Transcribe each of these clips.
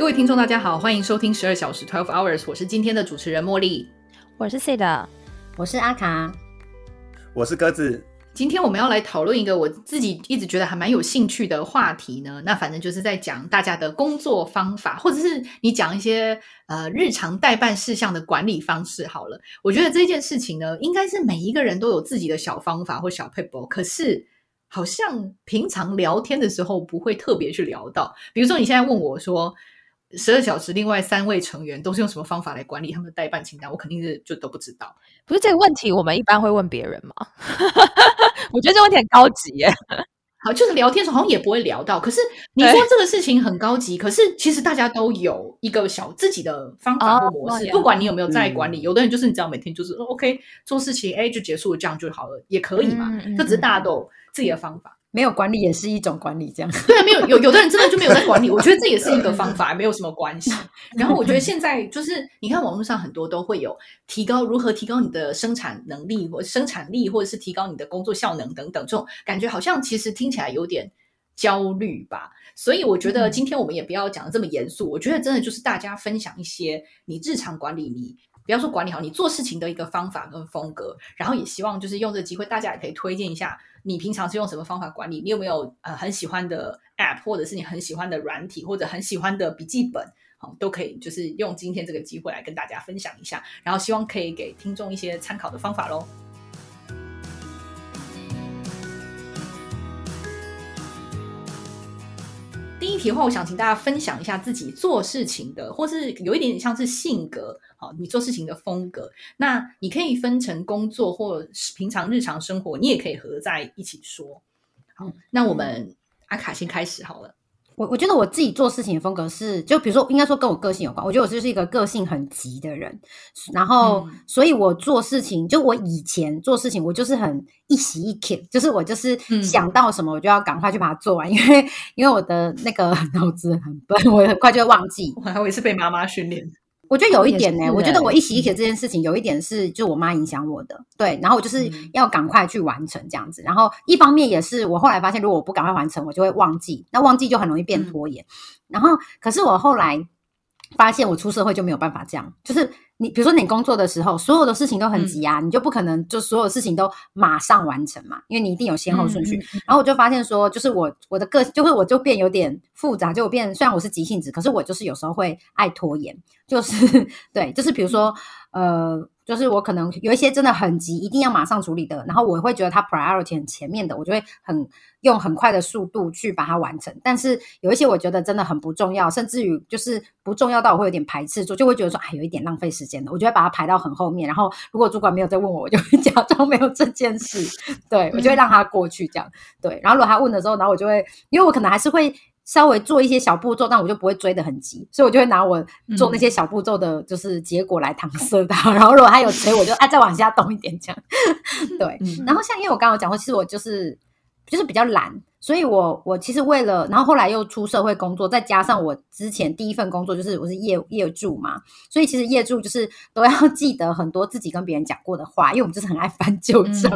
各位听众，大家好，欢迎收听十二小时 （Twelve Hours），我是今天的主持人茉莉。我是 C 的，我是阿卡，我是鸽子。今天我们要来讨论一个我自己一直觉得还蛮有兴趣的话题呢。那反正就是在讲大家的工作方法，或者是你讲一些呃日常代办事项的管理方式。好了，我觉得这件事情呢，应该是每一个人都有自己的小方法或小 paper，可是好像平常聊天的时候不会特别去聊到。比如说你现在问我说。十二小时，另外三位成员都是用什么方法来管理他们的代办清单？我肯定是就都不知道。不是这个问题，我们一般会问别人吗？我觉得这问题很高级耶。好，就是聊天时候好像也不会聊到。可是你说这个事情很高级，可是其实大家都有一个小自己的方法或模式。不管你有没有在管理，有的人就是你只要每天就是 OK 做事情，哎就结束这样就好了，也可以嘛。就只是大家都有自己的方法。没有管理也是一种管理，这样对啊，没有有有的人真的就没有在管理，我觉得这也是一个方法，没有什么关系。然后我觉得 现在就是你看网络上很多都会有提高如何提高你的生产能力或生产力，或者是提高你的工作效能等等，这种感觉好像其实听起来有点焦虑吧。所以我觉得今天我们也不要讲的这么严肃，我觉得真的就是大家分享一些你日常管理你。不要说管理好你做事情的一个方法跟风格，然后也希望就是用这个机会，大家也可以推荐一下你平常是用什么方法管理？你有没有呃很喜欢的 App，或者是你很喜欢的软体，或者很喜欢的笔记本，好都可以，就是用今天这个机会来跟大家分享一下，然后希望可以给听众一些参考的方法喽。题的话，我想请大家分享一下自己做事情的，或是有一点点像是性格，好，你做事情的风格。那你可以分成工作或平常日常生活，你也可以合在一起说。好，那我们阿卡先开始好了。我我觉得我自己做事情的风格是，就比如说，应该说跟我个性有关。我觉得我就是一个个性很急的人，然后，所以我做事情，就我以前做事情，我就是很一喜一 k 就是我就是想到什么，我就要赶快去把它做完，因为因为我的那个 脑子很笨，我很快就会忘记。我还以为是被妈妈训练。我觉得有一点呢，我觉得我一洗一起这件事情有一点是就我妈影响我的，对，然后我就是要赶快去完成这样子，然后一方面也是我后来发现，如果我不赶快完成，我就会忘记，那忘记就很容易变拖延，然后可是我后来发现，我出社会就没有办法这样，就是。你比如说，你工作的时候，所有的事情都很急啊，你就不可能就所有事情都马上完成嘛，因为你一定有先后顺序。然后我就发现说，就是我我的个就是我就变有点复杂，就变虽然我是急性子，可是我就是有时候会爱拖延，就是 对，就是比如说呃。就是我可能有一些真的很急，一定要马上处理的，然后我会觉得它 priority 很前面的，我就会很用很快的速度去把它完成。但是有一些我觉得真的很不重要，甚至于就是不重要到我会有点排斥，就就会觉得说，哎，有一点浪费时间的，我就会把它排到很后面。然后如果主管没有再问我，我就会假装没有这件事，对我就会让他过去这样。对，然后如果他问的时候，然后我就会，因为我可能还是会。稍微做一些小步骤，但我就不会追得很急，所以我就会拿我做那些小步骤的，就是结果来搪塞他。然后如果他有追，我就哎再往下动一点这样。对，然后像因为我刚刚讲过，其实我就是就是比较懒。所以，我我其实为了，然后后来又出社会工作，再加上我之前第一份工作就是我是业业助嘛，所以其实业助就是 都要记得很多自己跟别人讲过的话，因为我们就是很爱翻旧账，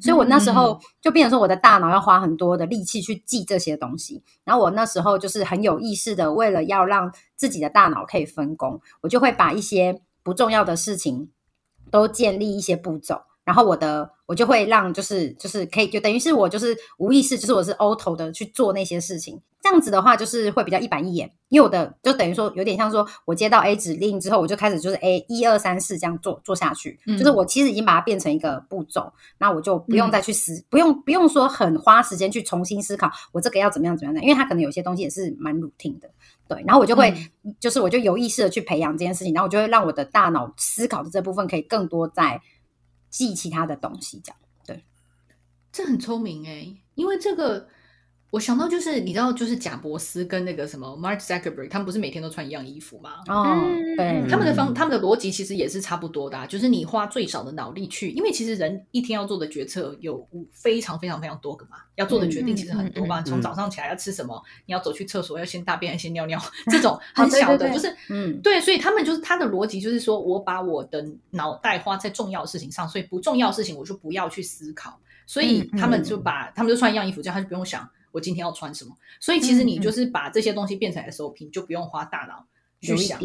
所以我那时候就变成说我的大脑要花很多的力气去记这些东西。然后我那时候就是很有意识的，为了要让自己的大脑可以分工，我就会把一些不重要的事情都建立一些步骤。然后我的我就会让就是就是可以就等于是我就是无意识就是我是 auto 的去做那些事情，这样子的话就是会比较一板一眼，因为我的就等于说有点像说我接到 A 指令之后，我就开始就是 A 一二三四这样做做下去，就是我其实已经把它变成一个步骤，那我就不用再去思，不用不用说很花时间去重新思考我这个要怎么样怎么样的，因为它可能有些东西也是蛮 routine 的，对，然后我就会就是我就有意识的去培养这件事情，然后我就会让我的大脑思考的这部分可以更多在。记其他的东西，这样对，这很聪明哎，因为这个。我想到就是，你知道，就是贾伯斯跟那个什么 Mark Zuckerberg，他们不是每天都穿一样衣服吗？哦，对，他们的方，他们的逻辑其实也是差不多的，就是你花最少的脑力去，因为其实人一天要做的决策有非常非常非常多个嘛，要做的决定其实很多嘛，从早上起来要吃什么，你要走去厕所要先大便还是先尿尿，这种很小的，就是嗯，对，所以他们就是他的逻辑就是说我把我的脑袋花在重要的事情上，所以不重要的事情我就不要去思考，所以他们就把他们就穿一样衣服，这样他就不用想。我今天要穿什么。所以其实你就是把这些东西变成 SOP，你就不用花大脑去想。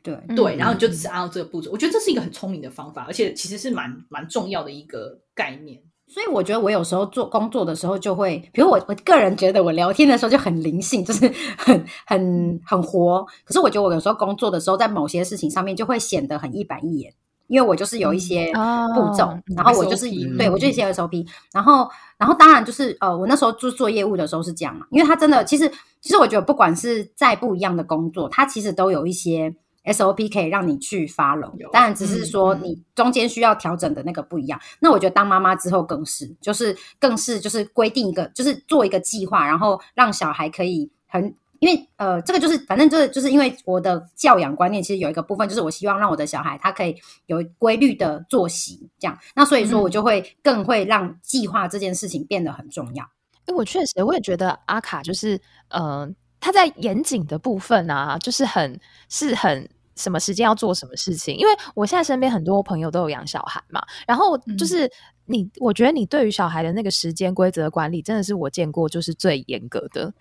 对对，然后你就只是按照这个步骤。我觉得这是一个很聪明的方法，而且其实是蛮蛮重要的一个概念。所以我觉得我有时候做工作的时候，就会，比如我我个人觉得我聊天的时候就很灵性，就是 很很很活。可是我觉得我有时候工作的时候，在某些事情上面就会显得很一板一眼，因为我就是有一些步骤，然后我就是对我就一些 SOP，然后然后当然就是呃，我那时候做做业务的时候是这样嘛，因为他真的其实其实我觉得不管是再不一样的工作，它其实都有一些。SOP 可以让你去 follow，当然只是说你中间需要调整的那个不一样。那我觉得当妈妈之后更是，就是更是就是规定一个，就是做一个计划，然后让小孩可以很，因为呃，这个就是反正就是就是因为我的教养观念其实有一个部分，就是我希望让我的小孩他可以有规律的作息，这样。那所以说我就会更会让计划这件事情变得很重要。因为我确实我也觉得阿卡就是呃，他在严谨的部分啊，就是很是很。什么时间要做什么事情？因为我现在身边很多朋友都有养小孩嘛，然后就是你，我觉得你对于小孩的那个时间规则管理，真的是我见过就是最严格的。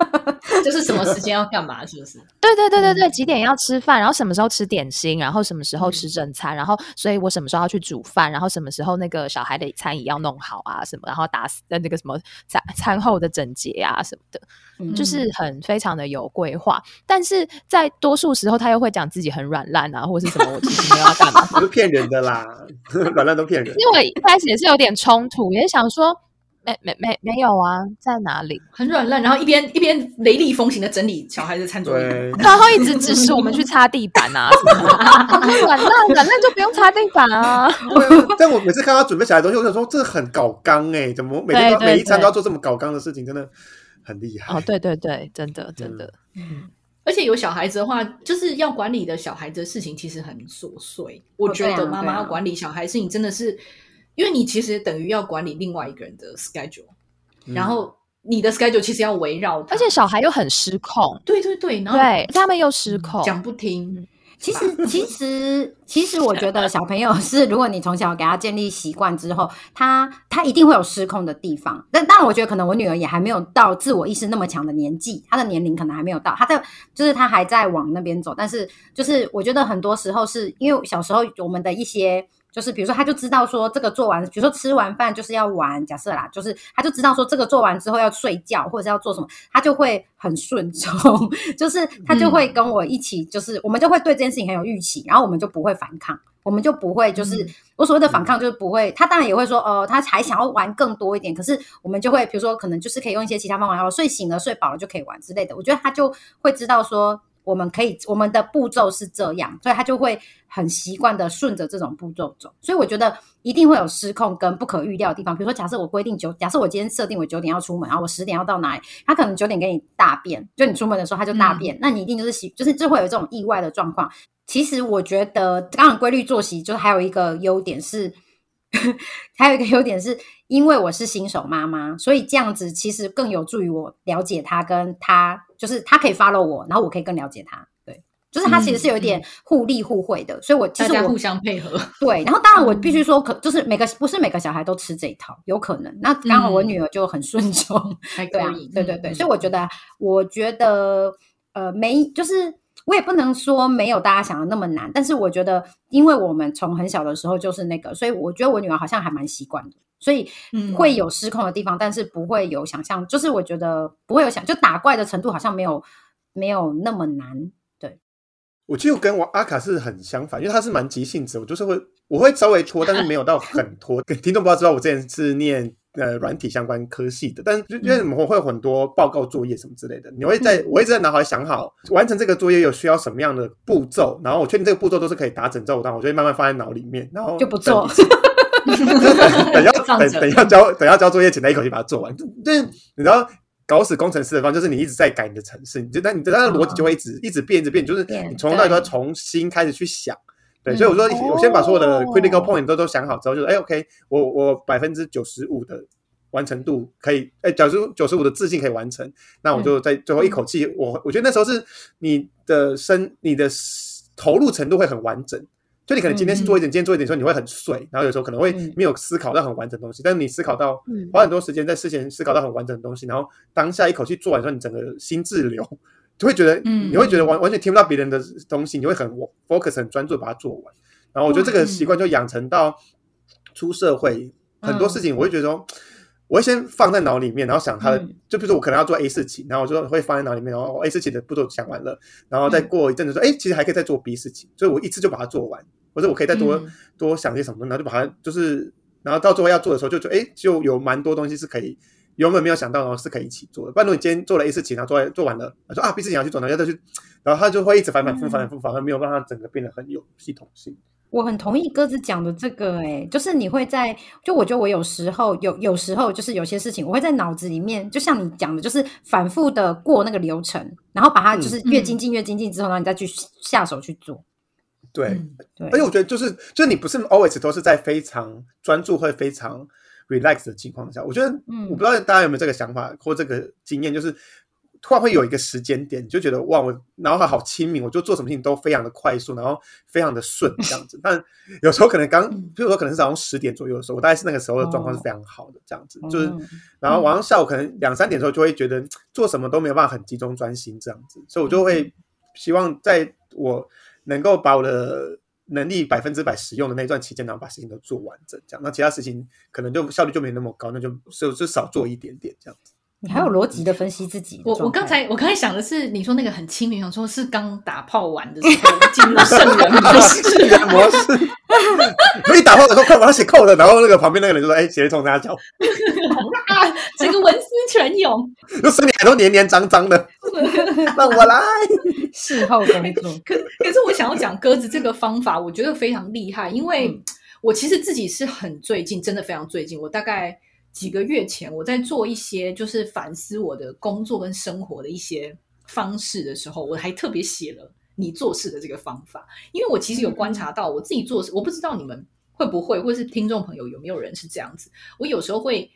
就是什么时间要干嘛，是不是？对对对对对，几点要吃饭，然后什么时候吃点心，然后什么时候吃正餐，然后所以我什么时候要去煮饭，然后什么时候那个小孩的餐椅要弄好啊，什么，然后打那那个什么餐餐后的整洁啊什么的，就是很非常的有规划。但是在多数时候，他又会讲自己很软烂啊，或者是什么，我其实没有要干嘛，都骗人的啦，软烂都骗人。因为我一开始也是有点冲突，也想说。没没没没有啊，在哪里？很软烂，然后一边一边雷厉风行的整理小孩的餐桌椅，然后一直指示我们去擦地板啊。软烂软烂就不用擦地板啊。但我每次看他准备小孩东西，我想说这很搞纲哎，怎么每天每一餐都要做这么搞纲的事情，真的很厉害。哦，对对对，真的真的。嗯，而且有小孩子的话，就是要管理的小孩子的事情其实很琐碎。我觉得妈妈要管理小孩事情真的是。因为你其实等于要管理另外一个人的 schedule，然后你的 schedule 其实要围绕，而且小孩又很失控，对对对，然后对他们又失控，讲不听。其实其实其实，我觉得小朋友是，如果你从小给他建立习惯之后，他他一定会有失控的地方。但当然，我觉得可能我女儿也还没有到自我意识那么强的年纪，她的年龄可能还没有到，她在就是她还在往那边走。但是就是我觉得很多时候是因为小时候我们的一些。就是比如说，他就知道说这个做完，比如说吃完饭就是要玩。假设啦，就是他就知道说这个做完之后要睡觉，或者是要做什么，他就会很顺从。就是他就会跟我一起，就是我们就会对这件事情很有预期，然后我们就不会反抗，我们就不会就是我所谓的反抗就是不会。他当然也会说，呃，他还想要玩更多一点，可是我们就会比如说可能就是可以用一些其他方法，然后睡醒了、睡饱了就可以玩之类的。我觉得他就会知道说。我们可以，我们的步骤是这样，所以他就会很习惯的顺着这种步骤走。所以我觉得一定会有失控跟不可预料的地方。比如说，假设我规定九，假设我今天设定为九点要出门，然后我十点要到哪里，他可能九点给你大便，就你出门的时候他就大便，那你一定就是习，就是就会有这种意外的状况。其实我觉得，当然规律作息就是还有一个优点是，还有一个优点是因为我是新手妈妈，所以这样子其实更有助于我了解他跟他。就是他可以 follow 我，然后我可以更了解他。对，就是他其实是有一点互利互惠的，所以我其实我互相配合。对，然后当然我 必须说，可就是每个不是每个小孩都吃这一套，有可能。那刚好我女儿就很顺从，对啊，对对对，所以我觉得，我觉得呃，没就是我也不能说没有大家想的那么难，但是我觉得，因为我们从很小的时候就是那个，所以我觉得我女儿好像还蛮习惯的。所以会有失控的地方，但是不会有想象，就是我觉得不会有想，就打怪的程度好像没有没有那么难。对，我就跟我阿卡是很相反，因为他是蛮急性子，我就是会我会稍微拖，但是没有到很拖。听众不知道知道，我之前是念呃软体相关科系的，但是因为我们会有很多报告作业什么之类的，你会在我一直在脑海想好完成这个作业有需要什么样的步骤，然后我确定这个步骤都是可以打整之后，然后我就会慢慢放在脑里面，然后就不做。等要等等要交等要交作业前，再一口气把它做完。就是你知道搞死工程师的方，就是你一直在改你的程式，你就但你的那个逻辑就会一直一直变，一直变，就是你从头到尾都要重新开始去想。对，所以我说我先把所有的 critical point 都都想好之后，就是哎，OK，我我百分之九十五的完成度可以，哎，九十九十五的自信可以完成，那我就在最后一口气，我我觉得那时候是你的身你的投入程度会很完整。就你可能今天是做一点，今天做一点，时候你会很碎，然后有时候可能会没有思考到很完整的东西。但是你思考到花很多时间在事前思考到很完整的东西，然后当下一口气做完之后，你整个心智流就会觉得，你会觉得完完全听不到别人的东西，你会很 focus 很专注把它做完。然后我觉得这个习惯就养成到出社会很多事情，我会觉得说。我会先放在脑里面，然后想它的，就比如说我可能要做 A 事情，然后我就会放在脑里面，然后 A 事情的步骤想完了，然后再过一阵子说，哎，其实还可以再做 B 事情，所以我一次就把它做完，或者我可以再多多想些什么，然后就把它就是，然后到最后要做的时候，就觉得哎，就有蛮多东西是可以原本没有想到，然后是可以一起做的。不然如果你今天做了一事情，然后做做完了，说啊 B 事情要去做，然后再去，然后他就会一直反反复反反复反复，没有让它整个变得很有系统性。我很同意鸽子讲的这个，哎，就是你会在，就我觉得我有时候有，有时候就是有些事情，我会在脑子里面，就像你讲的，就是反复的过那个流程，然后把它就是越精进越精进之后，然后你再去下手去做。对，对。而且我觉得就是，就是你不是 always 都是在非常专注或非常 relax 的情况下，我觉得，嗯，我不知道大家有没有这个想法或这个经验，就是。突然会有一个时间点，你就觉得哇，我脑海好清明，我就做什么事情都非常的快速，然后非常的顺这样子。但有时候可能刚，比如说可能是早上十点左右的时候，我大概是那个时候的状况是非常好的这样子。就是，然后晚上下午可能两三点的时候，就会觉得做什么都没有办法很集中专心这样子。所以我就会希望在我能够把我的能力百分之百使用的那段期间，然后把事情都做完整。这样，那其他事情可能就效率就没那么高，那就就就少做一点点这样子。你还有逻辑的分析自己。我我刚才我刚才想的是，你说那个很清明，想说是刚打炮完的时候进入圣人模式。模式。可以打炮的时候快把它写扣了，然后那个旁边那个人就说：“哎，写从大家教。”整个文思泉涌，就身体都黏黏脏脏的，让我来。事后工作。可可是我想要讲鸽子这个方法，我觉得非常厉害，因为我其实自己是很最近，真的非常最近，我大概。几个月前，我在做一些就是反思我的工作跟生活的一些方式的时候，我还特别写了你做事的这个方法，因为我其实有观察到我自己做事，我不知道你们会不会，或是听众朋友有没有人是这样子。我有时候会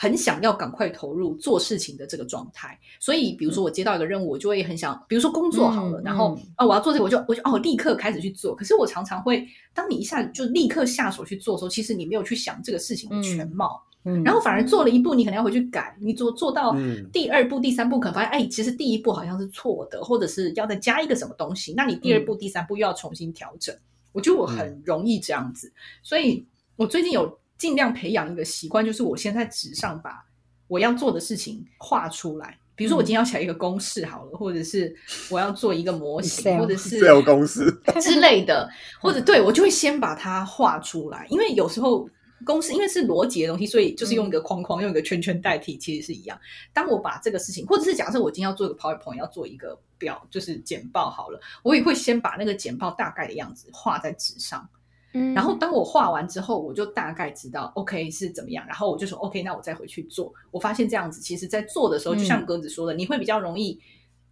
很想要赶快投入做事情的这个状态，所以比如说我接到一个任务，我就会很想，比如说工作好了，然后啊我要做这个，我就我就哦立刻开始去做。可是我常常会，当你一下子就立刻下手去做的时候，其实你没有去想这个事情的全貌。然后反而做了一步，你可能要回去改。你做做到第二步、第三步，可能发现，哎，其实第一步好像是错的，或者是要再加一个什么东西。那你第二步、第三步又要重新调整。我觉得我很容易这样子，所以我最近有尽量培养一个习惯，就是我先在纸上把我要做的事情画出来。比如说，我今天要写一个公式好了，或者是我要做一个模型，或者是有公式 之类的，或者对我就会先把它画出来，因为有时候。公式因为是逻辑的东西，所以就是用一个框框、用一个圈圈代替，其实是一样。当我把这个事情，或者是假设我今天要做一个 PowerPoint，要做一个表，就是简报好了，我也会先把那个简报大概的样子画在纸上。嗯，然后当我画完之后，我就大概知道 OK 是怎么样，然后我就说 OK，那我再回去做。我发现这样子，其实在做的时候，就像鸽子说的，你会比较容易。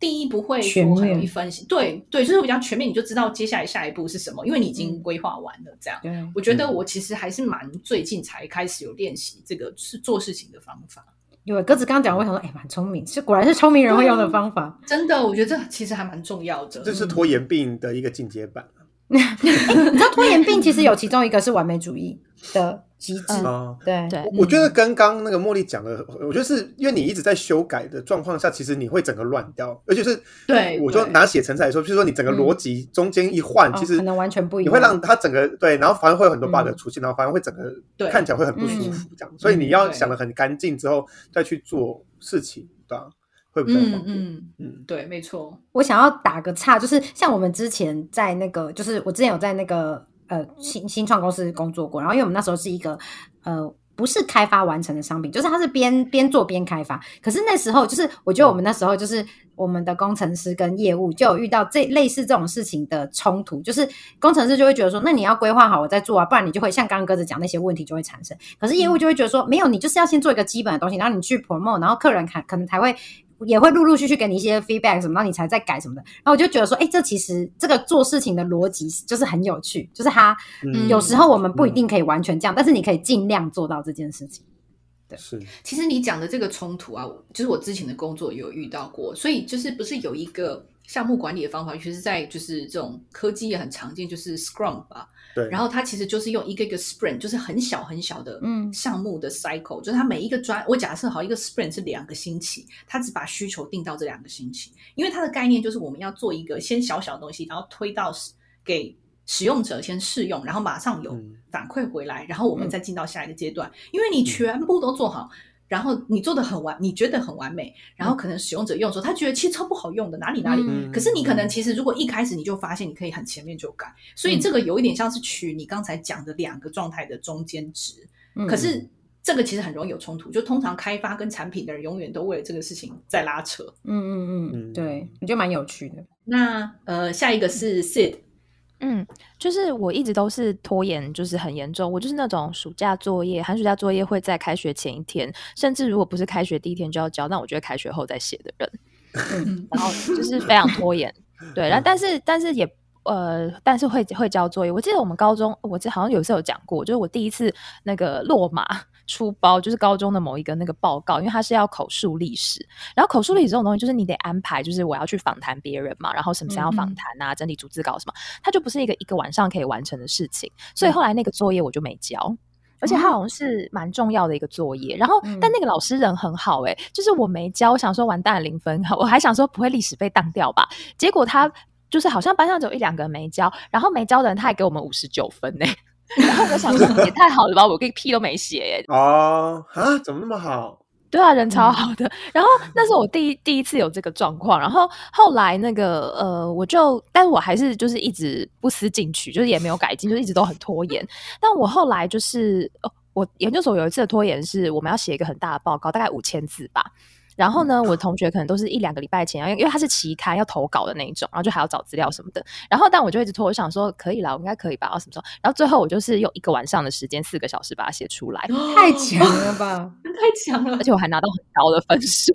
第一不会说很容易分析，对对，就是比较全面，你就知道接下来下一步是什么，因为你已经规划完了。这样，我觉得我其实还是蛮最近才开始有练习这个是做事情的方法。因为鸽子刚刚讲，我想说，哎，蛮聪明，是果然是聪明人会用的方法。真的，我觉得这其实还蛮重要的。这是拖延病的一个进阶版。你知道拖延病其实有其中一个是完美主义的。机制。对。对，我觉得跟刚那个茉莉讲的，我觉得是因为你一直在修改的状况下，其实你会整个乱掉，而且是对，我就拿写成才来说，就是说你整个逻辑中间一换，其实可能完全不一样，你会让它整个对，然后反而会有很多 bug 出现，然后反而会整个看起来会很不舒服这样，所以你要想的很干净之后再去做事情，对吧？会不会？嗯嗯嗯，对，没错。我想要打个岔，就是像我们之前在那个，就是我之前有在那个。呃，新新创公司工作过，然后因为我们那时候是一个呃，不是开发完成的商品，就是它是边边做边开发。可是那时候，就是我觉得我们那时候就是我们的工程师跟业务就有遇到这类似这种事情的冲突，就是工程师就会觉得说，那你要规划好我再做啊，不然你就会像刚刚鸽子讲那些问题就会产生。可是业务就会觉得说，没有，你就是要先做一个基本的东西，然后你去 promote，然后客人看可能才会。也会陆陆续续给你一些 feedback 什么，然后你才在改什么的。然后我就觉得说，哎，这其实这个做事情的逻辑就是很有趣，就是它有时候我们不一定可以完全这样，但是你可以尽量做到这件事情。对，是。其实你讲的这个冲突啊，就是我之前的工作有遇到过，所以就是不是有一个项目管理的方法，其实在就是这种科技也很常见，就是 Scrum 吧。对，然后它其实就是用一个一个 sprint，就是很小很小的项目的 cycle，就是它每一个专，我假设好一个 sprint 是两个星期，它只把需求定到这两个星期，因为它的概念就是我们要做一个先小小的东西，然后推到给使用者先试用，然后马上有反馈回来，然后我们再进到下一个阶段，因为你全部都做好。然后你做的很完，你觉得很完美，然后可能使用者用的时候，他觉得其实超不好用的，哪里哪里。可是你可能其实如果一开始你就发现，你可以很前面就改，所以这个有一点像是取你刚才讲的两个状态的中间值。可是这个其实很容易有冲突，就通常开发跟产品的人永远都为了这个事情在拉扯。嗯嗯嗯，对，我觉得蛮有趣的。那呃，下一个是 Sid。嗯，就是我一直都是拖延，就是很严重。我就是那种暑假作业、寒暑假作业会在开学前一天，甚至如果不是开学第一天就要交，那我觉得开学后再写的人。嗯然后 就是非常拖延，对。然后但是但是也呃，但是会会交作业。我记得我们高中，我这好像有时候有讲过，就是我第一次那个落马。出包就是高中的某一个那个报告，因为他是要口述历史，然后口述历史这种东西就是你得安排，就是我要去访谈别人嘛，然后什么时候要访谈啊，整理逐字稿什么，它就不是一个一个晚上可以完成的事情，所以后来那个作业我就没交，而且它好像是蛮重要的一个作业，然后但那个老师人很好哎，就是我没交，我想说完蛋零分，我还想说不会历史被当掉吧，结果他就是好像班上只有一两个没交，然后没交的人他还给我们五十九分呢。然后我想说 也太好了吧，我个屁都没写哦啊，怎么那么好？对啊，人超好的。然后那是我第一第一次有这个状况。然后后来那个呃，我就，但我还是就是一直不思进取，就是也没有改进，就一直都很拖延。但我后来就是哦，我研究所有一次的拖延是我们要写一个很大的报告，大概五千字吧。然后呢，我同学可能都是一两个礼拜前，因为因为他是期刊要投稿的那一种，然后就还要找资料什么的。然后但我就一直拖，我想说可以了，我应该可以吧？然后什么时候？然后最后我就是用一个晚上的时间，四个小时把它写出来，太强了吧，太强了！而且我还拿到很高的分数。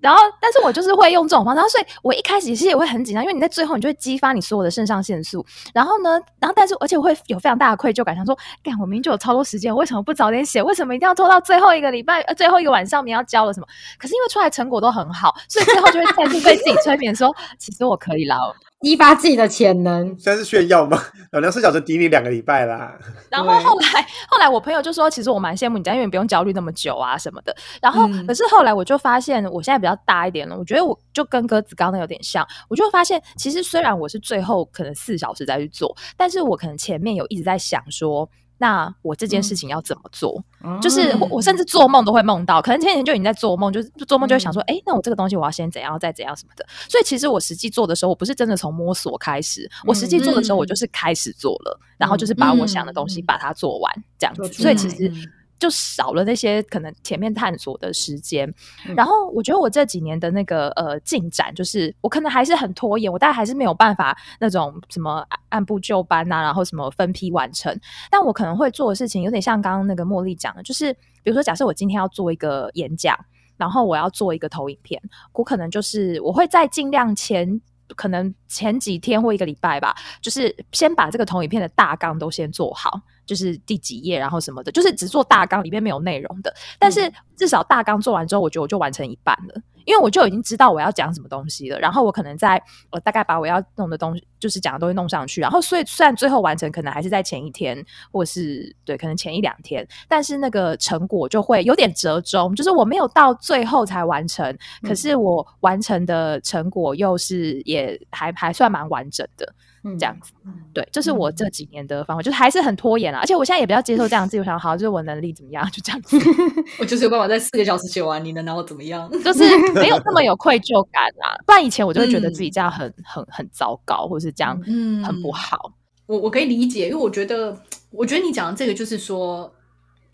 然后，但是我就是会用这种方式，所以我一开始其实也会很紧张，因为你在最后你就会激发你所有的肾上腺素。然后呢，然后但是而且我会有非常大的愧疚感，想说，干我明明就有超多时间，为什么不早点写？为什么一定要拖到最后一个礼拜、呃最后一个晚上，你要交了什么？可是因为出来成果都很好，所以最后就会再次被自己催眠，说 其实我可以了。激发自己的潜能，算是炫耀吗？老娘四小时抵你两个礼拜啦。然后后来，后来我朋友就说，其实我蛮羡慕你这样，因为你不用焦虑那么久啊什么的。然后，可是后来我就发现，我现在比较大一点了，我觉得我就跟鸽子刚刚有点像。我就发现，其实虽然我是最后可能四小时再去做，但是我可能前面有一直在想说。那我这件事情要怎么做？就是我，我甚至做梦都会梦到，可能前几天就已经在做梦，就是做梦就会想说，哎，那我这个东西我要先怎样，再怎样什么的。所以其实我实际做的时候，我不是真的从摸索开始，我实际做的时候，我就是开始做了，然后就是把我想的东西把它做完，这样子。所以其实。就少了那些可能前面探索的时间，然后我觉得我这几年的那个呃进展，就是我可能还是很拖延，我大概还是没有办法那种什么按部就班呐，然后什么分批完成。但我可能会做的事情，有点像刚刚那个茉莉讲的，就是比如说，假设我今天要做一个演讲，然后我要做一个投影片，我可能就是我会在尽量前。可能前几天或一个礼拜吧，就是先把这个投影片的大纲都先做好，就是第几页，然后什么的，就是只做大纲，里面没有内容的。但是至少大纲做完之后，我觉得我就完成一半了。因为我就已经知道我要讲什么东西了，然后我可能在我大概把我要弄的东西，就是讲的东西弄上去，然后所以虽然最后完成可能还是在前一天，或是对，可能前一两天，但是那个成果就会有点折中，就是我没有到最后才完成，可是我完成的成果又是也还还算蛮完整的。这样子，对，这是我这几年的方法，就是还是很拖延啊，而且我现在也比较接受这样子，我想好，就是我能力怎么样，就这样子，我就是有办法在四个小时写完，你能拿我怎么样？就是没有那么有愧疚感啊，不然以前我就会觉得自己这样很很很糟糕，或是这样很不好。我我可以理解，因为我觉得，我觉得你讲的这个就是说。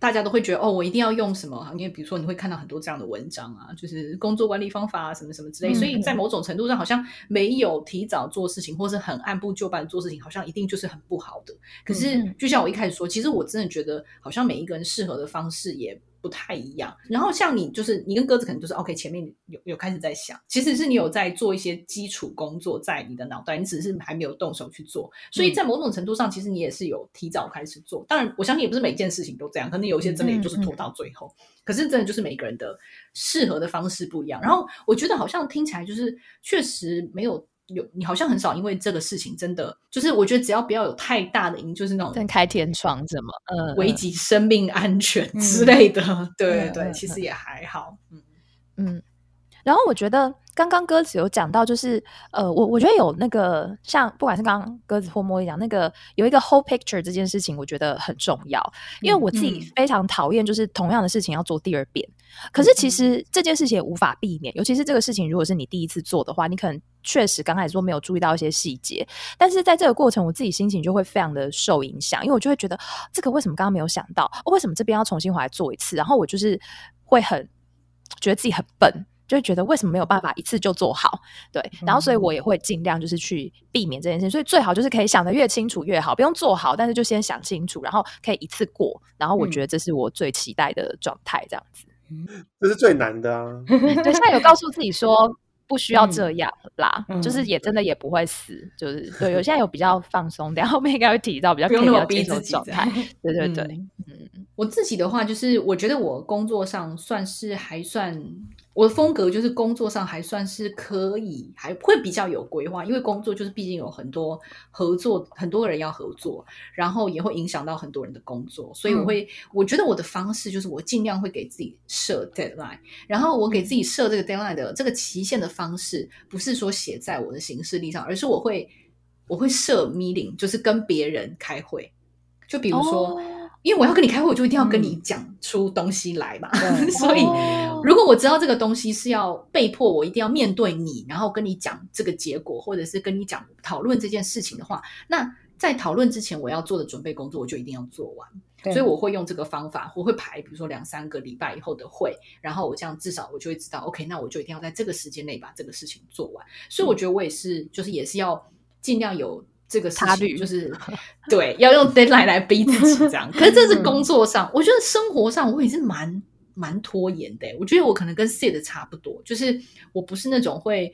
大家都会觉得哦，我一定要用什么？因为比如说你会看到很多这样的文章啊，就是工作管理方法啊，什么什么之类。所以在某种程度上，好像没有提早做事情，或是很按部就班做事情，好像一定就是很不好的。可是就像我一开始说，其实我真的觉得，好像每一个人适合的方式也。不太一样，然后像你，就是你跟鸽子可能就是 OK，前面有有开始在想，其实是你有在做一些基础工作在你的脑袋，你只是还没有动手去做，所以在某种程度上，其实你也是有提早开始做。当然，我相信也不是每件事情都这样，可能有一些真的也就是拖到最后。可是真的就是每个人的适合的方式不一样。然后我觉得好像听起来就是确实没有有你好像很少因为这个事情真的就是我觉得只要不要有太大的因，就是那种开天窗什么，嗯，危及生命安全之类的，对对对，其实也还好，嗯。嗯。然后我觉得刚刚鸽子有讲到，就是呃，我我觉得有那个像不管是刚刚鸽子或莫莉讲那个有一个 whole picture 这件事情，我觉得很重要，因为我自己非常讨厌就是同样的事情要做第二遍。可是其实这件事情也无法避免，尤其是这个事情如果是你第一次做的话，你可能确实刚开始做没有注意到一些细节，但是在这个过程，我自己心情就会非常的受影响，因为我就会觉得这个为什么刚刚没有想到，为什么这边要重新回来做一次，然后我就是会很觉得自己很笨。就会觉得为什么没有办法一次就做好？对，然后所以我也会尽量就是去避免这件事，所以最好就是可以想得越清楚越好，不用做好，但是就先想清楚，然后可以一次过。然后我觉得这是我最期待的状态，这样子。这是最难的啊！对，现在有告诉自己说不需要这样啦，就是也真的也不会死，就是对。有现在有比较放松，等下后面应该会提到比较 不用那么逼自己状态。对对对，嗯，我自己的话就是，我觉得我工作上算是还算。我的风格就是工作上还算是可以，还会比较有规划，因为工作就是毕竟有很多合作，很多人要合作，然后也会影响到很多人的工作，所以我会，我觉得我的方式就是我尽量会给自己设 deadline，然后我给自己设这个 deadline 的这个期限的方式，不是说写在我的行事历上，而是我会我会设 meeting，就是跟别人开会，就比如说。因为我要跟你开会，我就一定要跟你讲出东西来嘛。所以，如果我知道这个东西是要被迫我一定要面对你，然后跟你讲这个结果，或者是跟你讲讨论这件事情的话，那在讨论之前我要做的准备工作，我就一定要做完。所以我会用这个方法，我会排，比如说两三个礼拜以后的会，然后我这样至少我就会知道，OK，那我就一定要在这个时间内把这个事情做完。所以我觉得我也是，就是也是要尽量有。这个差距就是 对，要用 deadline 来逼自己这样。可是这是工作上，我觉得生活上我也是蛮蛮拖延的。我觉得我可能跟 Sid 差不多，就是我不是那种会。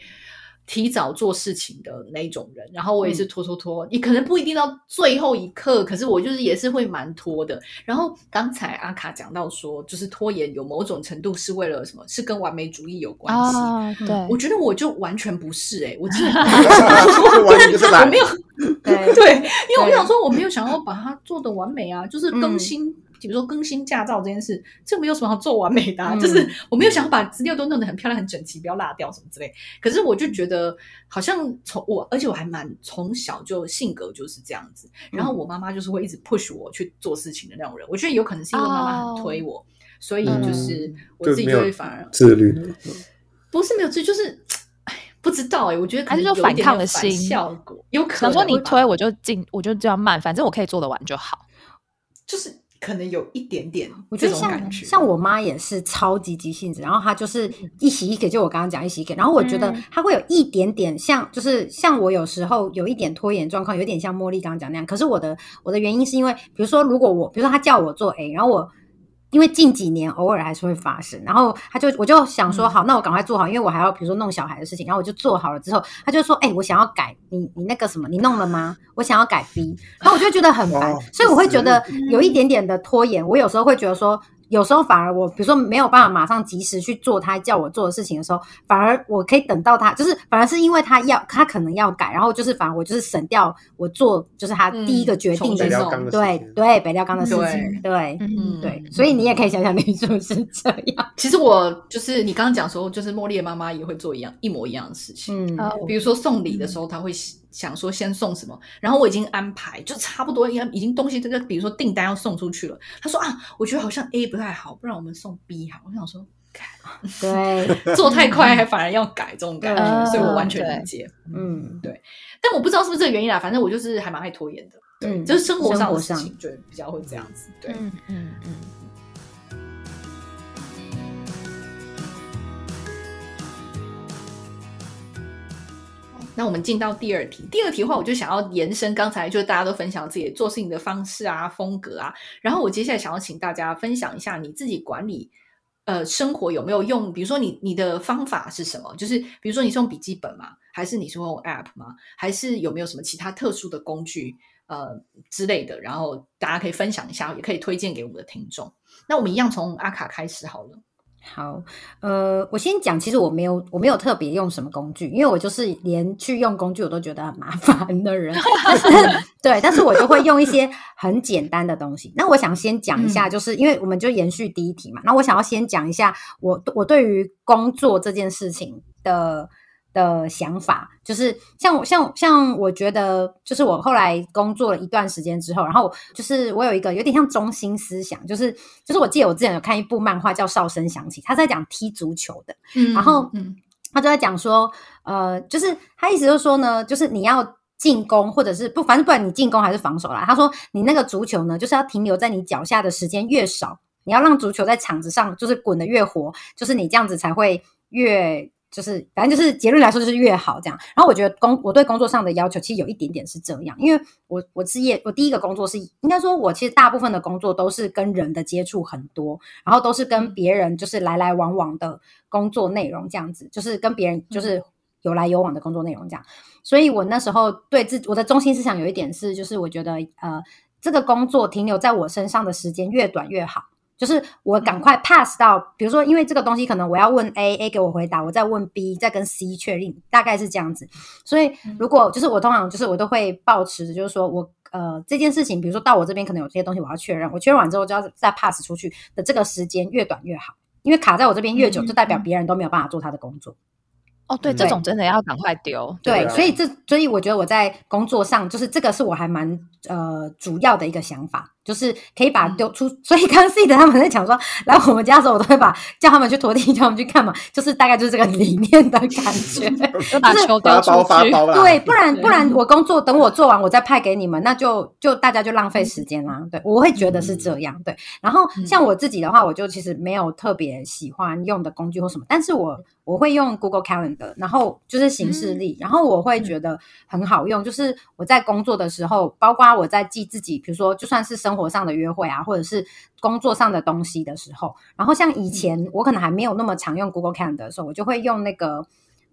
提早做事情的那种人，然后我也是拖拖拖，你可能不一定到最后一刻，可是我就是也是会蛮拖的。然后刚才阿卡讲到说，就是拖延有某种程度是为了什么？是跟完美主义有关系。对，我觉得我就完全不是哎，我真的 我没有 对，因为我想说我没有想要把它做的完美啊，就是更新。比如说更新驾照这件事，这没有什么好做完美的，就是我没有想要把资料都弄得很漂亮、很整齐，不要落掉什么之类。可是我就觉得，好像从我，而且我还蛮从小就性格就是这样子。然后我妈妈就是会一直 push 我去做事情的那种人。我觉得有可能是因为妈妈很推我，所以就是我自己就会反而自律。不是没有自律，就是哎，不知道哎，我觉得还是说反抗的心效果，有可能说你推我就进，我就这样慢，反正我可以做得完就好，就是。可能有一点点，我觉得像像我妈也是超级急性子，然后她就是一洗一给，就我刚刚讲一洗一给，然后我觉得她会有一点点像，就是像我有时候有一点拖延状况，有点像茉莉刚刚讲那样。可是我的我的原因是因为，比如说如果我，比如说她叫我做 A，然后我。因为近几年偶尔还是会发生，然后他就我就想说好，那我赶快做好，因为我还要比如说弄小孩的事情，然后我就做好了之后，他就说，哎，我想要改你你那个什么，你弄了吗？我想要改 B，然后我就觉得很烦，所以我会觉得有一点点的拖延。我有时候会觉得说。有时候反而我，比如说没有办法马上及时去做他叫我做的事情的时候，反而我可以等到他，就是反而是因为他要他可能要改，然后就是反而我就是省掉我做就是他第一个决定的时候，对对北料钢的事情，对嗯对，所以你也可以想想你是不是这样。其实我就是你刚刚讲说，就是茉莉的妈妈也会做一样一模一样的事情，嗯，比如说送礼的时候，他会。想说先送什么，然后我已经安排，就差不多要已经东西这个，比如说订单要送出去了。他说啊，我觉得好像 A 不太好，不然我们送 B 好。我想说，对，做太快还反而要改这种感觉，所以我完全理解。嗯，对。但我不知道是不是这个原因啦，反正我就是还蛮爱拖延的。对，就是生活上的事情就比较会这样子。对，嗯嗯嗯。那我们进到第二题。第二题的话，我就想要延伸刚才就是大家都分享自己做事情的方式啊、风格啊。然后我接下来想要请大家分享一下你自己管理呃生活有没有用？比如说你你的方法是什么？就是比如说你是用笔记本吗？还是你是用 App 吗？还是有没有什么其他特殊的工具呃之类的？然后大家可以分享一下，也可以推荐给我们的听众。那我们一样从阿卡开始好了。好，呃，我先讲，其实我没有，我没有特别用什么工具，因为我就是连去用工具我都觉得很麻烦的人。对，但是我就会用一些很简单的东西。那我想先讲一下，就是因为我们就延续第一题嘛，那我想要先讲一下我我对于工作这件事情的。的想法就是像我像像我觉得就是我后来工作了一段时间之后，然后就是我有一个有点像中心思想，就是就是我记得我之前有看一部漫画叫《哨声响起》，他在讲踢足球的，嗯然后嗯，他就在讲说，呃，就是他意思就是说呢，就是你要进攻或者是不，反正不管你进攻还是防守啦，他说你那个足球呢，就是要停留在你脚下的时间越少，你要让足球在场子上就是滚得越活，就是你这样子才会越。就是反正就是结论来说就是越好这样，然后我觉得工我对工作上的要求其实有一点点是这样，因为我我职业我第一个工作是应该说我其实大部分的工作都是跟人的接触很多，然后都是跟别人就是来来往往的工作内容这样子，就是跟别人就是有来有往的工作内容这样，所以我那时候对自我的中心思想有一点是，就是我觉得呃这个工作停留在我身上的时间越短越好。就是我赶快 pass 到，比如说，因为这个东西可能我要问 A，A 给我回答，我再问 B，再跟 C 确认，大概是这样子。所以如果就是我通常就是我都会保持，就是说我呃这件事情，比如说到我这边可能有这些东西我要确认，我确认完之后就要再 pass 出去的这个时间越短越好，因为卡在我这边越久，就代表别人都没有办法做他的工作。哦，对，这种真的要赶快丢。对，所以这所以我觉得我在工作上就是这个是我还蛮呃主要的一个想法。就是可以把丢出，所以刚 C 的他们在讲说，来我们家的时候，我都会把叫他们去拖地，叫他们去看嘛，就是大概就是这个理念的感觉，就把球丢出去。对，不然不然我工作等我做完，我再派给你们，那就就大家就浪费时间啦。对，我会觉得是这样。对，然后像我自己的话，我就其实没有特别喜欢用的工具或什么，但是我我会用 Google Calendar，然后就是形式力，然后我会觉得很好用，就是我在工作的时候，包括我在记自己，比如说就算是生活。活上的约会啊，或者是工作上的东西的时候，然后像以前我可能还没有那么常用 Google Calendar 的时候，我就会用那个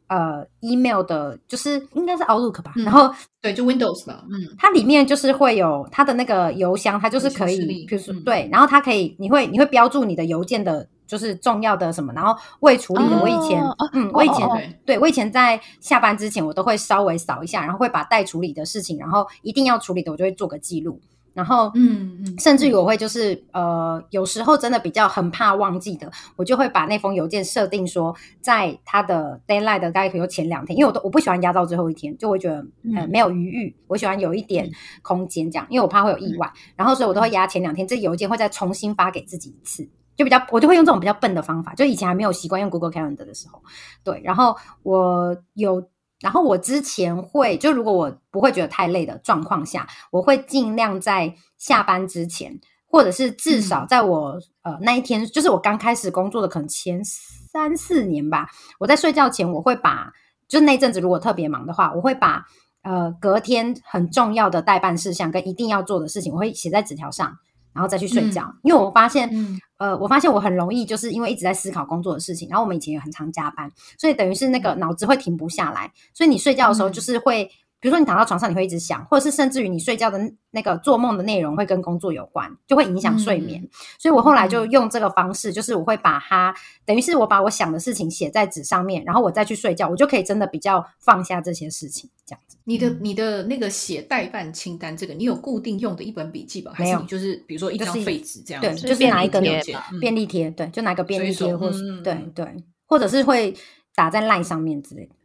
呃 email 的，就是应该是 Outlook 吧。然后对，就 Windows 吧，嗯，它里面就是会有它的那个邮箱，它就是可以，比如说对，然后它可以，你会你会标注你的邮件的，就是重要的什么，然后未处理的，我以前嗯，我以前对我以前在下班之前，我都会稍微扫一下，然后会把待处理的事情，然后一定要处理的，我就会做个记录。然后，嗯嗯，甚至于我会就是呃，有时候真的比较很怕忘记的，我就会把那封邮件设定说，在他的 deadline 的大概比如前两天，因为我都我不喜欢压到最后一天，就会觉得呃没有余裕，我喜欢有一点空间这样，因为我怕会有意外，然后所以我都会压前两天，这邮件会再重新发给自己一次，就比较我就会用这种比较笨的方法，就以前还没有习惯用 Google Calendar 的时候，对，然后我有。然后我之前会，就如果我不会觉得太累的状况下，我会尽量在下班之前，或者是至少在我呃那一天，就是我刚开始工作的可能前三四年吧，我在睡觉前，我会把就是那阵子如果特别忙的话，我会把呃隔天很重要的代办事项跟一定要做的事情，我会写在纸条上。然后再去睡觉，因为我发现，呃，我发现我很容易就是因为一直在思考工作的事情，然后我们以前也很常加班，所以等于是那个脑子会停不下来，所以你睡觉的时候就是会，比如说你躺到床上，你会一直想，或者是甚至于你睡觉的那个做梦的内容会跟工作有关，就会影响睡眠。所以我后来就用这个方式，就是我会把它，等于是我把我想的事情写在纸上面，然后我再去睡觉，我就可以真的比较放下这些事情，这样。子。你的你的那个写代办清单，这个你有固定用的一本笔记本，还是你就是比如说一张废纸这样？对，就是拿一个便利贴，对，就拿个便利贴，或是对对，或者是会打在 LINE 上面之类的。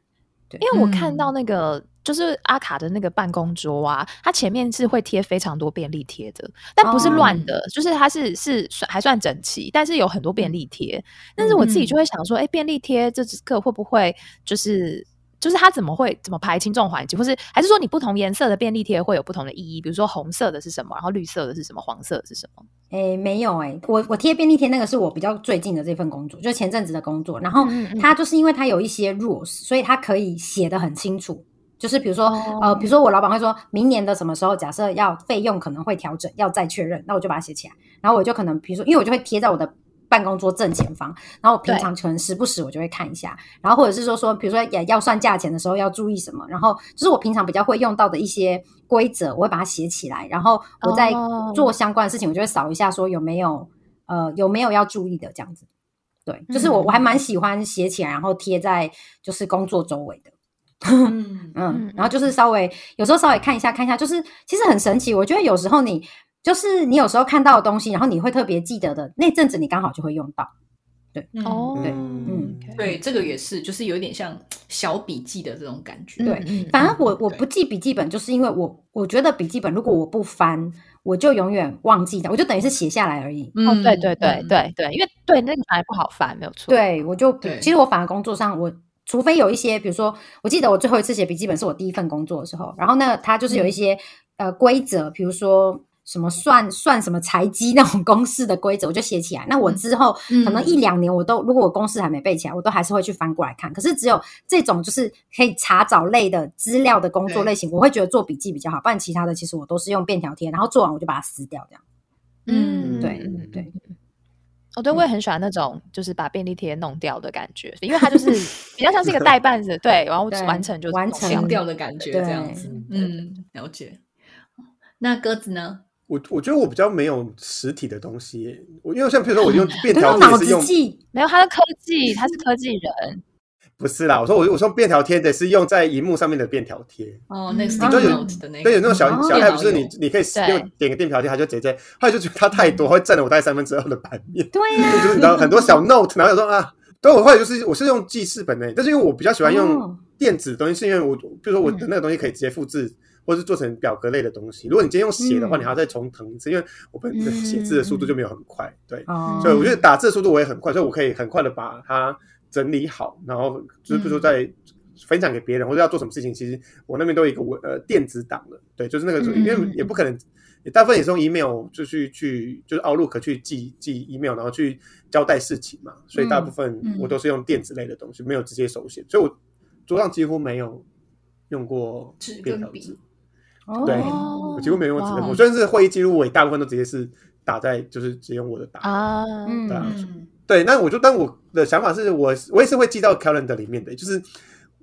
对，因为我看到那个就是阿卡的那个办公桌啊，它前面是会贴非常多便利贴的，但不是乱的，就是它是是算还算整齐，但是有很多便利贴。但是我自己就会想说，哎，便利贴这个会不会就是？就是它怎么会怎么排轻重缓急，或是还是说你不同颜色的便利贴会有不同的意义？比如说红色的是什么，然后绿色的是什么，黄色的是什么？诶，没有诶，我我贴便利贴那个是我比较最近的这份工作，就前阵子的工作。然后它就是因为它有一些 rules，所以它可以写的很清楚。就是比如说呃，比如说我老板会说明年的什么时候，假设要费用可能会调整，要再确认，那我就把它写起来。然后我就可能比如说，因为我就会贴在我的。办公桌正前方，然后我平常可能时不时我就会看一下，然后或者是说说，比如说也要算价钱的时候要注意什么，然后就是我平常比较会用到的一些规则，我会把它写起来，然后我在做相关的事情，我就会扫一下，说有没有呃有没有要注意的这样子。对，就是我我还蛮喜欢写起来，然后贴在就是工作周围的。嗯嗯，然后就是稍微有时候稍微看一下看一下，就是其实很神奇。我觉得有时候你就是你有时候看到的东西，然后你会特别记得的那阵子，你刚好就会用到。对，哦，对嗯，对，这个也是，就是有点像小笔记的这种感觉。对嗯反正我我不记笔记本，就是因为我我觉得笔记本如果我不翻，我就永远忘记它，我就等于是写下来而已。哦，对对对嗯。对对，因为对那个反而不好翻，没有错。，对，我就其实我反而工作上，我除非有一些，比如说，我记得我最后一次写笔记本是我第一份工作的时候，然后呢，它就是有一些、呃规则，比如说什么算算什么财基那种公式的规则，我就写起来。那我之后、嗯可能一两年，我都如果我公式还没背起来，我都还是会去翻过来看。可是只有这种就是可以查找类的资料的工作对类型，我会觉得做笔记比较好，不然其他的其实我都是用便条贴，然后做完我就把它撕掉，这样。嗯，对嗯对。哦，对，我也很喜欢那种就是把便利贴弄掉的感觉，因为它就是比较像是一个代办子，对，然后完成就完成弄掉清掉的感觉，对这样子。嗯，了解。那鸽子呢？我我觉得我比较没有实体的东西，我因为像比如说我用 便可条贴是用记没有，他是科技，他是科技人，不是啦，我说我我说便条贴的是用在荧幕上面的便条贴，哦，那个就有 note 的那个，对，有那种小哦小电 app 脑不是你你可以对用点个便条贴，它就直接，后来就觉得它太多，会占了我大概三分之二的版面，对呀、就是你知道很多小 note，然后有时候啊，对我后来就是我是用记事本的，但是因为我比较喜欢用哦电子的东西，是因为我比如说我的那个东西可以直接复制。或是做成表格类的东西。如果你今天用写的话，嗯你还要再重腾一次，因为我本身写字的速度就没有很快。对，哦，所以我觉得打字的速度我也很快，所以我可以很快的把它整理好，然后就是比如说在分享给别人或者要做什么事情，其实我那边都有一个文呃电子档的，对，就是那个，嗯因为也不可能，也大部分也是用 email 就去去就是 Outlook 去寄寄 email，然后去交代事情嘛，所以大部分嗯我都是用电子类的东西，没有直接手写，所以我桌上几乎没有用过纸跟条纸。哦对哦我几乎没有用纸我虽然是会议记录，我也大部分都直接是打在就是直接用我的打。啊，嗯对啊嗯对，那我就但我的想法是我我也是会记到 calendar 里面的，就是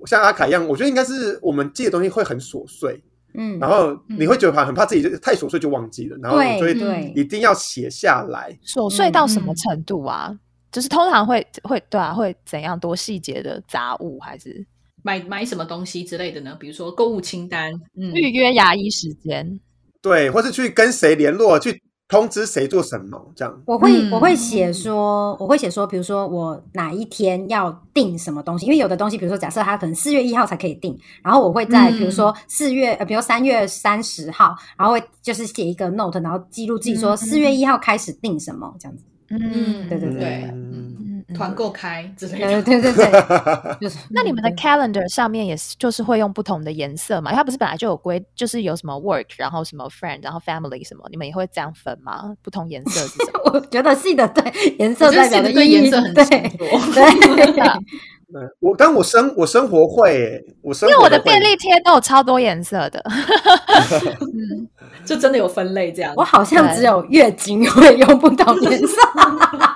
像阿凯一样，我觉得应该是我们记的东西会很琐碎，嗯，然后你会觉得怕很怕自己就太琐碎就忘记了，然后对你就会对一定要写下来。琐碎到什么嗯程度啊？就是通常会会对啊，会怎样多细节的杂物，还是买买什么东西之类的呢？比如说购物清单，嗯，预约牙医时间？对，或是去跟谁联络，去通知谁做什么，这样。我会嗯我会写说，我会写说，比如说我哪一天要订什么东西，因为有的东西，比如说假设它可能四月一号才可以订，然后我会在嗯比如说四月呃，比如三月三十号，然后会就是写一个 note，然后记录自己说嗯四月一号开始订什么这样子。嗯，对对对嗯团购开之类对的，对对对，就是那你们的 calendar 上面也是，就是会用不同的颜色嘛？因为它不是本来就有规，就是有什么 work，然后什么 friend，然后 family 什么，你们也会这样分吗？不同颜色是什么？我觉得是的对颜色代表的意义对颜色很对。对，嗯我，但我生我生活会耶，我生因为我的便利贴都有超多颜色的。就真的有分类这样。我好像只有月经会用不同颜色，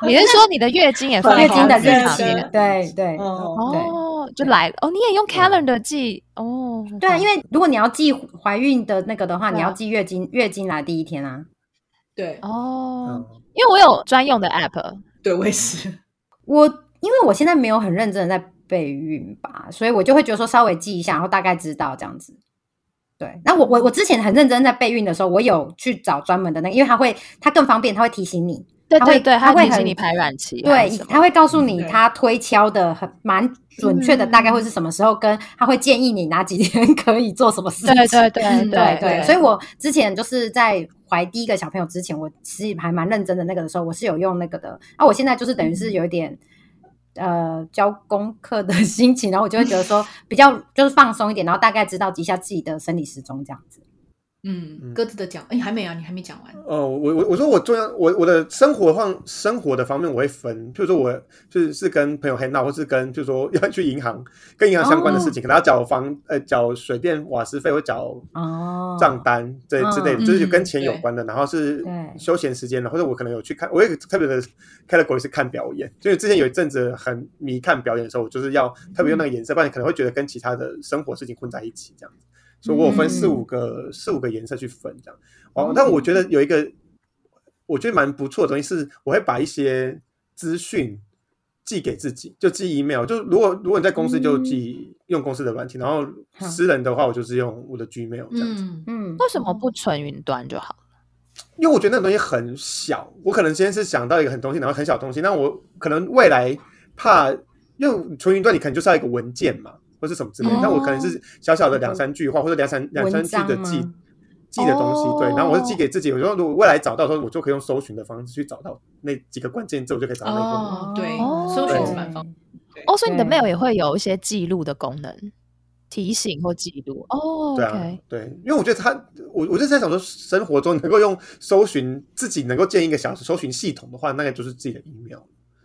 你是说你的月经也放月经的日期对对。哦，哦，就来了哦，你也用 calendar 记哦？对啊，因为如果你要记怀孕的那个的话，你要记月经月经来第一天啊。对，哦，嗯因为我有专用的 app，对我也是。我因为我现在没有很认真的在备孕吧，所以我就会觉得说稍微记一下，然后大概知道这样子。对，那我我我之前很认真在备孕的时候，我有去找专门的那个，因为他会他更方便，他会提醒你，它会对对对，他会提醒你排卵期对是什，么，它会告诉你对它推敲的很蛮准确的，嗯大概会是什么时候，跟他会建议你哪几天 可以做什么事情。对对对对对，所以我之前就是在怀第一个小朋友之前，我其实还蛮认真的。那个的时候，我是有用那个的。那、我现在就是等于是有一点呃教功课的 心情，然后我就会觉得说比较就是放松一点，然后大概知道一下自己的生理时钟这样子。嗯，各自的讲，哎，还没啊，你还没讲完。哦，我我我说我重要，我我的生活方生活的方面我会分，譬如说我就是是跟朋友 hang out，或是跟就是说要去银行跟银行相关的事情，可能要缴房呃缴水电瓦斯费或缴哦，账单这之类的，嗯就是跟钱有关的。然后是对休闲时间的，或者我可能有去看，我也特别的 category 是看表演，就是之前有一阵子很迷看表演的时候，我就是要特别用那个颜色，不然你可能会觉得跟其他的生活事情混在一起这样子。所以我有分四嗯五个、四五个颜色去分这样。哦，但我觉得有一个我觉得蛮不错的东西是，我会把一些资讯寄给自己，就寄 email。就如果如果你在公司就寄用公司的软体，然后私人的话，我就是用我的 Gmail 这样子。嗯，为什么不存云端就好了？因为我觉得那个东西很小，我可能今天是想到一个很东西，然后很小东西，那我可能未来怕用存云端，你可能就是要一个文件嘛，或是什么之类的。那我可能是小小的两三句话，或者两三两三句的记记的东西，对。然后我就寄给自己，我说如果未来找到的时候，我就可以用搜寻的方式去找到那几个关键字，我就可以找到那个。哦，对，搜寻是蛮方便。哦，所以你的 mail 也会有一些记录的功能。提醒或记录哦，对啊，对，因为我觉得他，我我就在想说，生活中能够用搜寻自己能够建一个小搜寻系统的话，那个就是自己的 email。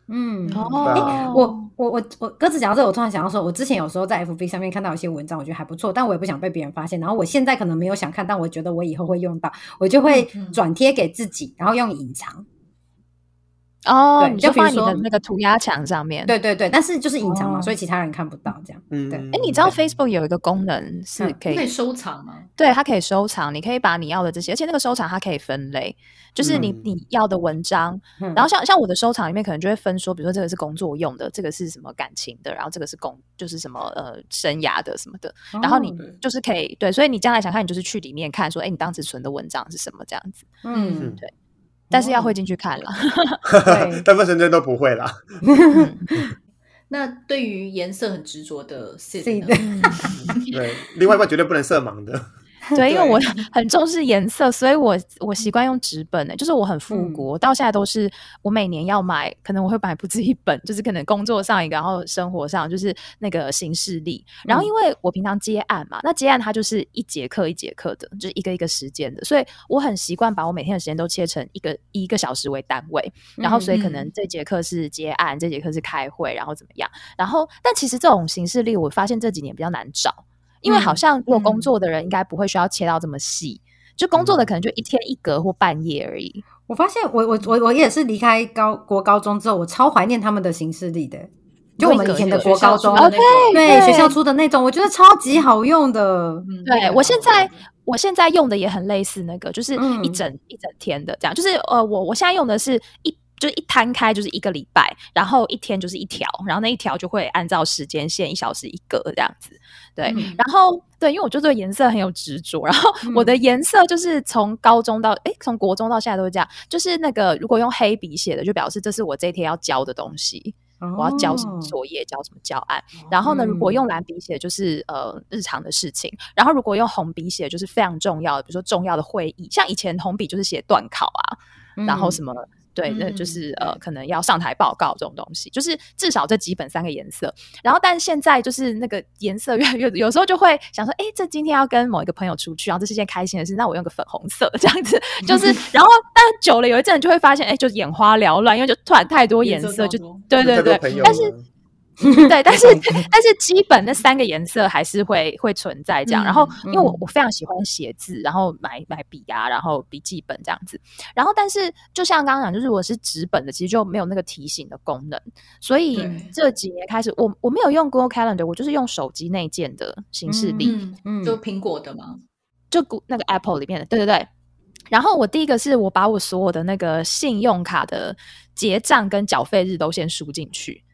嗯，哦，我我我我鸽子讲到这，我突然想到说，我之前有时候在 FB 上面看到一些文章，我觉得还不错，但我也不想被别人发现。然后我现在可能没有想看，但我觉得我以后会用到，我就会转贴给自己，然后用隐藏。哦，你就放你的那个涂鸦墙上面。对对对，但是就是隐藏嘛，所以其他人看不到这样。嗯，对。哎，你知道 Facebook 有一个功能是可以收藏吗？对，它可以收藏，你可以把你要的这些，而且那个收藏它可以分类，就是你你要的文章，然后像像我的收藏里面可能就会分说，比如说这个是工作用的，这个是什么感情的，然后这个是工就是什么呃生涯的什么的，然后你就是可以对，所以你将来想看，你就是去里面看说，哎，你当时存的文章是什么这样子。嗯，对。但是要会进去看了，大部分时间都不会啦。那对于颜色很执着的 C，对，另外一半绝对不能色盲的。对，因为我很重视颜色，所以我我习惯用纸本的，就是我很复古，到现在都是我每年要买，可能我会买不止一本，就是可能工作上一个，然后生活上就是那个形式力。然后因为我平常接案嘛，那接案它就是一节课一节课的，就是一个一个时间的，所以我很习惯把我每天的时间都切成一个一个小时为单位，然后所以可能这节课是接案，这节课是开会，然后怎么样？然后但其实这种形式力，我发现这几年比较难找。因为好像如果工作的人应该不会需要切到这么细，就工作的可能就一天一格或半夜而已。我发现我我我我也是离开高国高中之后，我超怀念他们的形式力的，就我们以前的国高中对学校出的那种，我觉得超级好用的。对我现在我现在用的也很类似那个，就是一整一整天的这样，就是呃我我现在用的是一。就一摊开就是一个礼拜，然后一天就是一条，然后那一条就会按照时间线一小时一格这样子。对，然后对，因为我就对颜色很有执着，然后我的颜色就是从高中到哎，从国中到现在都是这样。就是那个如果用黑笔写的，就表示这是我这一天要交的东西，我要交什么作业，交什么教案。然后呢，如果用蓝笔写，就是呃日常的事情。然后如果用红笔写，就是非常重要的，比如说重要的会议。像以前红笔就是写断考啊，然后什么。对，那就是呃，可能要上台报告这种东西，就是至少这基本三个颜色。然后，但是现在就是那个颜色越来越，有时候就会想说，哎，这今天要跟某一个朋友出去，然后这是件开心的事，那我用个粉红色这样子，就是，然后但久了有一阵就会发现，哎，就眼花缭乱，因为就突然太多颜色，就对对对，但是。对，但是但是基本那三个颜色还是会会存在这样。然后，因为我我非常喜欢写字，然后买买笔啊，然后笔记本这样子。然后，但是就像刚刚讲，就是我是纸本的，其实就没有那个提醒的功能。所以这几年开始，我我没有用 Google Calendar，我就是用手机内建的形式力，嗯，就苹果的嘛？就那个 Apple 里面的，对对对。然后我第一个是我把我所有的那个信用卡的结账跟缴费日都先输进去。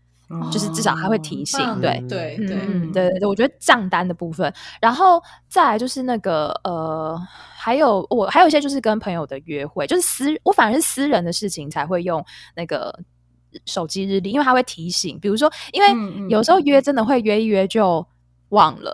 就是至少还会提醒，对。对对对对对，我觉得账单的部分，然后再来就是那个呃，还有我还有一些就是跟朋友的约会，就是私我反而是私人的事情才会用那个手机日历，因为它会提醒，比如说，因为有时候约真的会约一约就。忘了，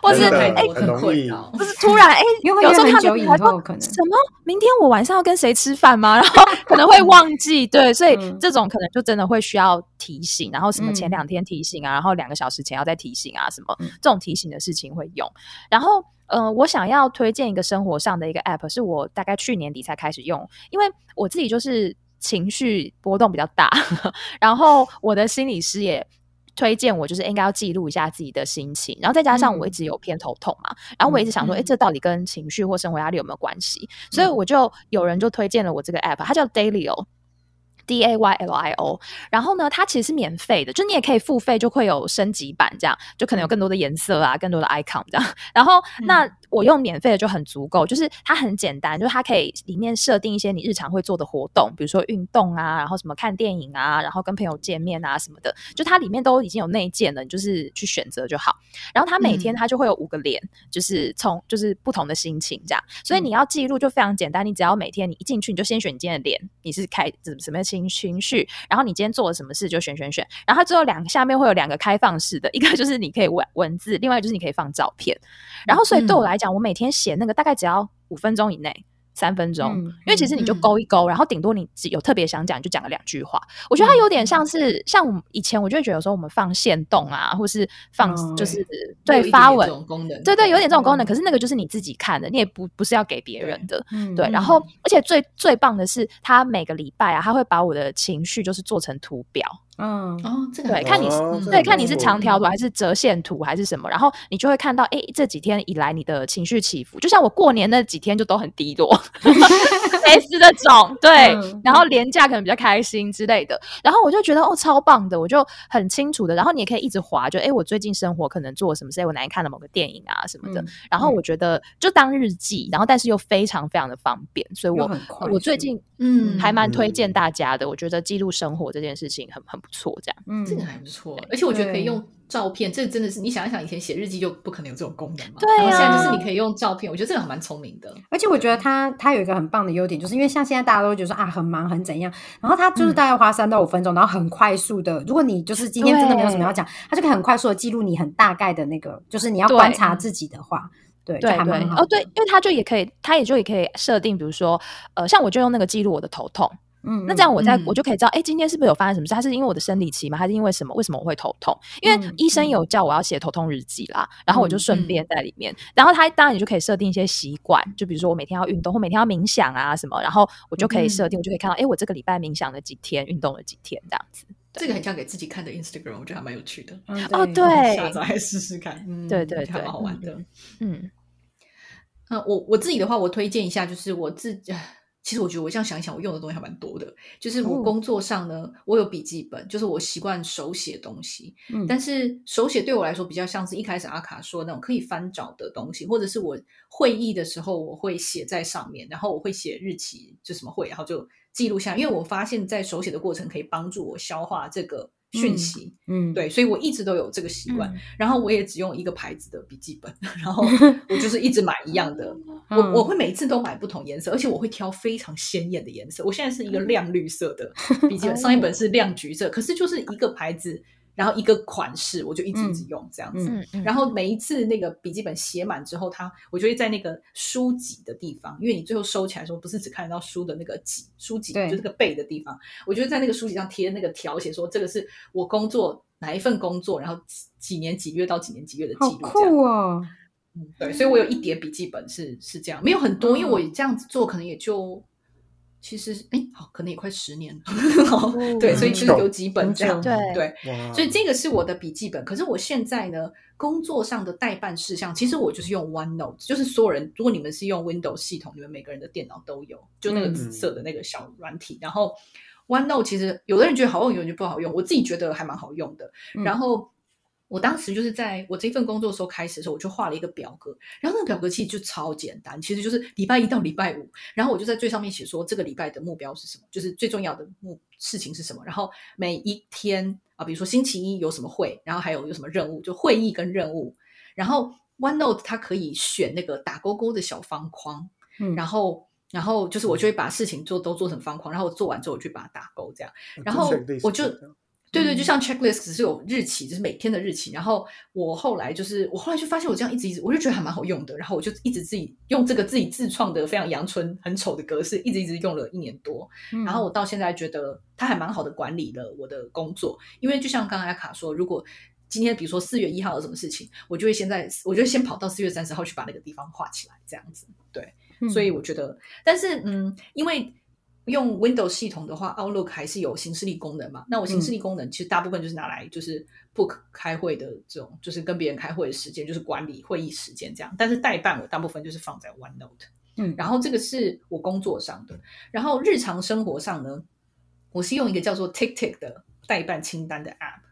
或是哎，很容易，不是突然哎，有时候他们还说什么明天我晚上要跟谁吃饭吗？然后 可能会忘记，对，所以这种可能就真的会需要提醒，然后什么前两天提醒啊，然后两个小时前要再提醒啊，什么这种提醒的事情会用。然后，呃，我想要推荐一个生活上的一个 app，是我大概去年底才开始用，因为我自己就是情绪波动比较大，然后我的心理师也。推荐我就是应该要记录一下自己的心情，然后再加上我一直有偏头痛嘛，然后我一直想说，哎，这到底跟情绪或生活压力有没有关系？所以我就有人就推荐了我这个 app，它叫 Dailyo。D A Y L I O，。然后呢，它其实是免费的，就你也可以付费，就会有升级版，这样就可能有更多的颜色啊，更多的 icon 这样。然后那我用免费的就很足够，就是它很简单，就是它可以里面设定一些你日常会做的活动，比如说运动啊，然后什么看电影啊，然后跟朋友见面啊什么的，就它里面都已经有内建了，你就是去选择就好。然后它每天它就会有五个脸，就是从就是不同的心情这样，所以你要记录就非常简单，你只要每天你一进去你就先选你今天的脸，你是开什什么情情绪，然后你今天做了什么事就选选选，然后最后两个下面会有两个开放式的，一个就是你可以文文字，另外就是你可以放照片，然后所以对我来讲，我每天写那个大概只要五分钟以内。三分钟，因为其实你就勾一勾，然后顶多你有特别想讲，就讲个两句话。我觉得它有点像是像我们以前，我就会觉得有时候我们放线动啊，或是放就是对发文功能，对对，有点这种功能。可是那个就是你自己看的，你也不不是要给别人的，对。然后而且最最棒的是，他每个礼拜啊，他会把我的情绪就是做成图表。嗯。哦，这个对，看你是对，看你是长条图还是折线图还是什么，然后你就会看到，哎，这几天以来你的情绪起伏，就像我过年那几天就都很低落，类似这种，对，然后廉价可能比较开心之类的，然后我就觉得哦，超棒的，我就很清楚的，然后你也可以一直划，就哎，我最近生活可能做什么事，我哪天看了某个电影啊什么的，然后我觉得就当日记，然后但是又非常非常的方便，所以我我最近嗯。还蛮推荐大家的，我觉得记录生活这件事情很很。不错，这样，嗯，这个还不错，而且我觉得可以用照片，这真的是你想一想，以前写日记就不可能有这种功能嘛，对啊，现在就是你可以用照片，我觉得这个还蛮聪明的。而且我觉得它它有一个很棒的优点，就是因为像现在大家都觉得说啊很忙很怎样，然后它就是大概花三到五分钟，然后很快速的，如果你就是今天真的没有什么要讲，它就可以很快速的记录你很大概的那个，就是你要观察自己的话，对。对对，哦对，因为它就也可以，它也就也可以设定，比如说呃，像我就用那个记录我的头痛。嗯，那这样我在我就可以知道，哎，今天是不是有发生什么事？他是因为我的生理期吗？还是因为什么？为什么我会头痛？因为医生有叫我要写头痛日记啦，然后我就顺便在里面。然后他当然你就可以设定一些习惯，就比如说我每天要运动，或每天要冥想啊什么。然后我就可以设定，我就可以看到，哎，我这个礼拜冥想了几天，运动了几天，这样子。这个很像给自己看的 Instagram，我觉得还蛮有趣的。哦，对，下载试试看。嗯，对对对，蛮好玩的。嗯，那我我自己的话，我推荐一下，就是我自己。其实我觉得我这样想一想，我用的东西还蛮多的。就是我工作上呢，我有笔记本，就是我习惯手写东西。嗯，但是手写对我来说比较像是一开始阿卡说那种可以翻找的东西，或者是我会议的时候我会写在上面，然后我会写日期，就什么会，然后就记录下。因为我发现，在手写的过程可以帮助我消化这个。讯息，嗯，对，所以我一直都有这个习惯。然后我也只用一个牌子的笔记本，然后 我就是一直买一样的。我我会每一次都买不同颜色，而且我会挑非常鲜艳的颜色。我现在是一个亮绿色的笔记本，上一本是亮橘色，可是就是一个牌子。然后一个款式，我就一直一直用这样子。然后每一次那个笔记本写满之后，它我就会在那个书籍的地方，因为你最后收起来的时候，不是只看得到书的那个脊，书脊就这个背的地方，我就在那个书籍上贴那个条写说，这个是我工作哪一份工作，然后几年几月到几年几月的记录。酷哦！嗯，对，所以我有一叠笔记本是是这样，没有很多，因为我这样子做可能也就。其实，哎，好，可能也快十年了。对，所以其实有几本这样。对对，所以这个是我的笔记本。可是我现在呢，工作上的代办事项，其实我就是用 OneNote，就是所有人，如果你们是用 Windows 系统，你们每个人的电脑都有，就那个紫色的那个小软体。然后 OneNote 其实有的人觉得好用，有的人不好用。我自己觉得还蛮好用的。然后。我当时就是在我这份工作的时候开始的时候，我就画了一个表格，然后那个表格其实就超简单，其实就是礼拜一到礼拜五，然后我就在最上面写说这个礼拜的目标是什么，就是最重要的目事情是什么，然后每一天啊，比如说星期一有什么会，然后还有有什么任务，就会议跟任务，然后 OneNote 它可以选那个打勾勾的小方框，嗯，然后然后就是我就会把事情做都做成方框，然后做完之后我去把它打勾这样，然后我就。对对，就像 checklist 只是有日期，就是每天的日期。然后我后来就是，我后来就发现我这样一直一直，我就觉得还蛮好用的。然后我就一直自己用这个自己自创的非常阳春、很丑的格式，一直一直用了一年多。然后我到现在觉得它还蛮好的管理了我的工作。因为就像刚才卡说，如果今天比如说四月一号有什么事情，我就会先在，我就先跑到四月三十号去把那个地方画起来，这样子。对，所以我觉得，但是嗯，因为。用 Windows 系统的话，Outlook 还是有形式力功能嘛？那我形式力功能其实大部分就是拿来就是 book 开会的这种，就是跟别人开会的时间，就是管理会议时间这样。但是代办我大部分就是放在 OneNote，嗯，然后这个是我工作上的，然后日常生活上呢，我是用一个叫做 TickTick 的代办清单的 App。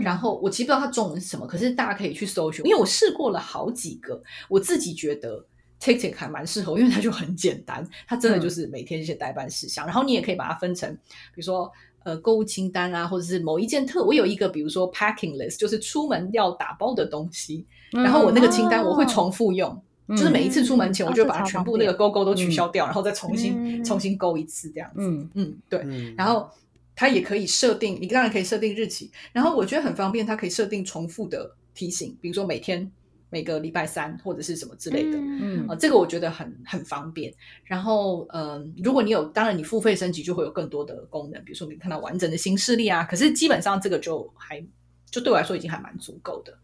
然后我其实不知道它中文是什么，可是大家可以去搜寻，因为我试过了好几个，我自己觉得 TikTok 还蛮适合，因为它就很简单，它真的就是每天写代办事项，然后你也可以把它分成，比如说呃购物清单啊，或者是某一件特，我有一个比如说 packing list，就是出门要打包的东西，然后我那个清单我会重复用。就是每一次出门前，我就把它全部那个勾勾都取消掉，然后再重新重新勾一次这样子。嗯嗯，对。然后它也可以设定，你当然可以设定日期。然后我觉得很方便，它可以设定重复的提醒，比如说每天每个礼拜三或者是什么之类的。嗯啊，这个我觉得很很方便。然后嗯，如果你有，当然你付费升级就会有更多的功能，比如说你看到完整的新势力啊。可是基本上这个就还就对我来说已经还蛮足够的。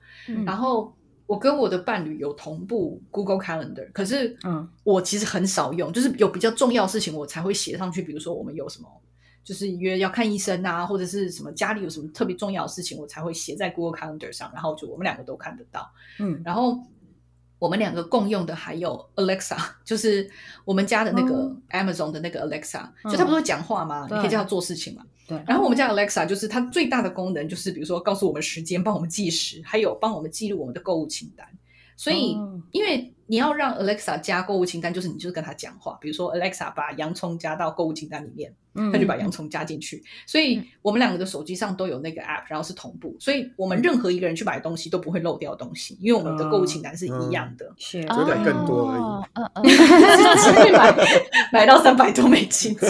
然后。我跟我的伴侣有同步 Google Calendar，可是，嗯，我其实很少用，就是有比较重要事情我才会写上去。比如说我们有什么，就是约要看医生啊，或者是什么家里有什么特别重要的事情，我才会写在 Google Calendar 上，然后就我们两个都看得到。嗯，然后我们两个共用的还有 Alexa，就是我们家的那个 Amazon 的那个 Alexa，就它不是会讲话吗？你可以叫它做事情嘛。对，然后我们家 Alexa 就是它最大的功能，就是比如说告诉我们时间，帮我们计时，还有帮我们记录我们的购物清单。所以，因为你要让 Alexa 加购物清单，就是你就是跟他讲话，比如说 Alexa 把洋葱加到购物清单里面，他就把洋葱加进去。所以我们两个的手机上都有那个 App，然后是同步，所以我们任何一个人去买东西都不会漏掉东西，因为我们的购物清单是一样的，是。有点更多而已。嗯嗯，买 买到三百多美金。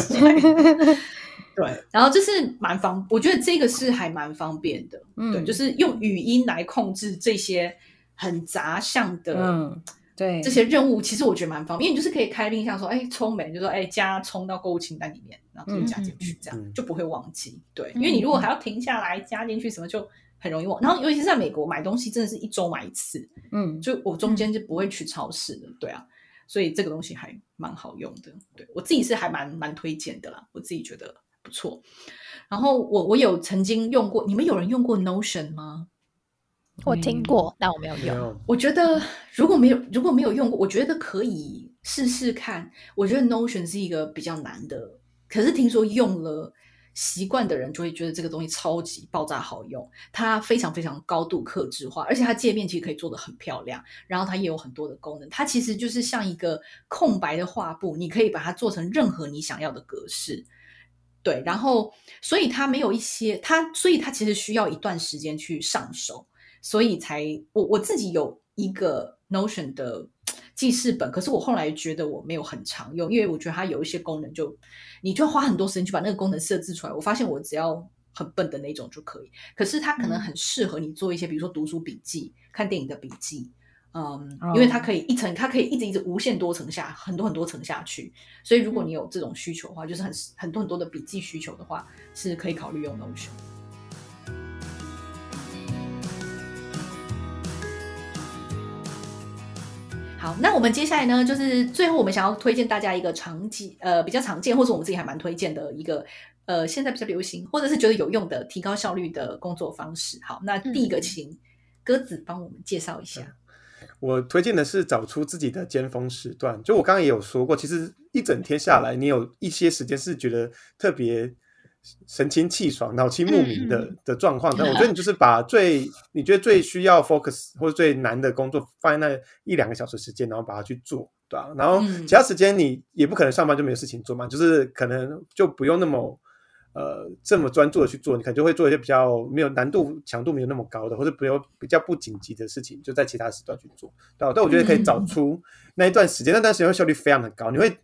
对，然后就是蛮方，我觉得这个是还蛮方便的。对，就是用语音来控制这些。很杂项的，嗯，对，这些任务其实我觉得蛮方便，因为你就是可以开冰箱说，哎，葱没，就说，哎，加葱到购物清单里面，然后就加进去，这样就不会忘记。对，因为你如果还要停下来加进去什么，就很容易忘。然后尤其是在美国买东西，真的是一周买一次，嗯，就我中间就不会去超市的，对啊，所以这个东西还蛮好用的。对我自己是还蛮蛮推荐的啦，我自己觉得不错。然后我我有曾经用过，你们有人用过 Notion 吗？我听过，但我没有用。我觉得如果没有如果没有用过，我觉得可以试试看。我觉得 Notion 是一个比较难的，可是听说用了习惯的人就会觉得这个东西超级爆炸好用。它非常非常高度克制化，而且它界面其实可以做的很漂亮。然后它也有很多的功能，它其实就是像一个空白的画布，你可以把它做成任何你想要的格式。对，然后所以它没有一些它，所以它其实需要一段时间去上手。所以才我我自己有一个 Notion 的记事本，可是我后来觉得我没有很常用，因为我觉得它有一些功能就你就要花很多时间去把那个功能设置出来。我发现我只要很笨的那种就可以，可是它可能很适合你做一些，比如说读书笔记、看电影的笔记，嗯，因为它可以一层，它可以一直一直无限多层下很多很多层下去。所以如果你有这种需求的话，就是很很多很多的笔记需求的话，是可以考虑用 Notion。好，那我们接下来呢，就是最后我们想要推荐大家一个常见，呃，比较常见，或者我们自己还蛮推荐的一个，呃，现在比较流行，或者是觉得有用的、提高效率的工作方式。好，那第一个，请鸽子帮我们介绍一下。我推荐的是找出自己的尖峰时段。就我刚刚也有说过，其实一整天下来，你有一些时间是觉得特别。神清气爽、脑清目明的的状况，但我觉得你就是把 最你觉得最需要 focus 或者最难的工作放在那一两个小时时间，然后把它去做，对吧？然后其他时间你也不可能上班就没有事情做嘛，就是可能就不用那么呃这么专注的去做，你可能就会做一些比较没有难度、强度没有那么高的，或者比较比较不紧急的事情，就在其他时段去做，对吧？但我觉得可以找出那一段时间，那段时间效率非常的高，你会。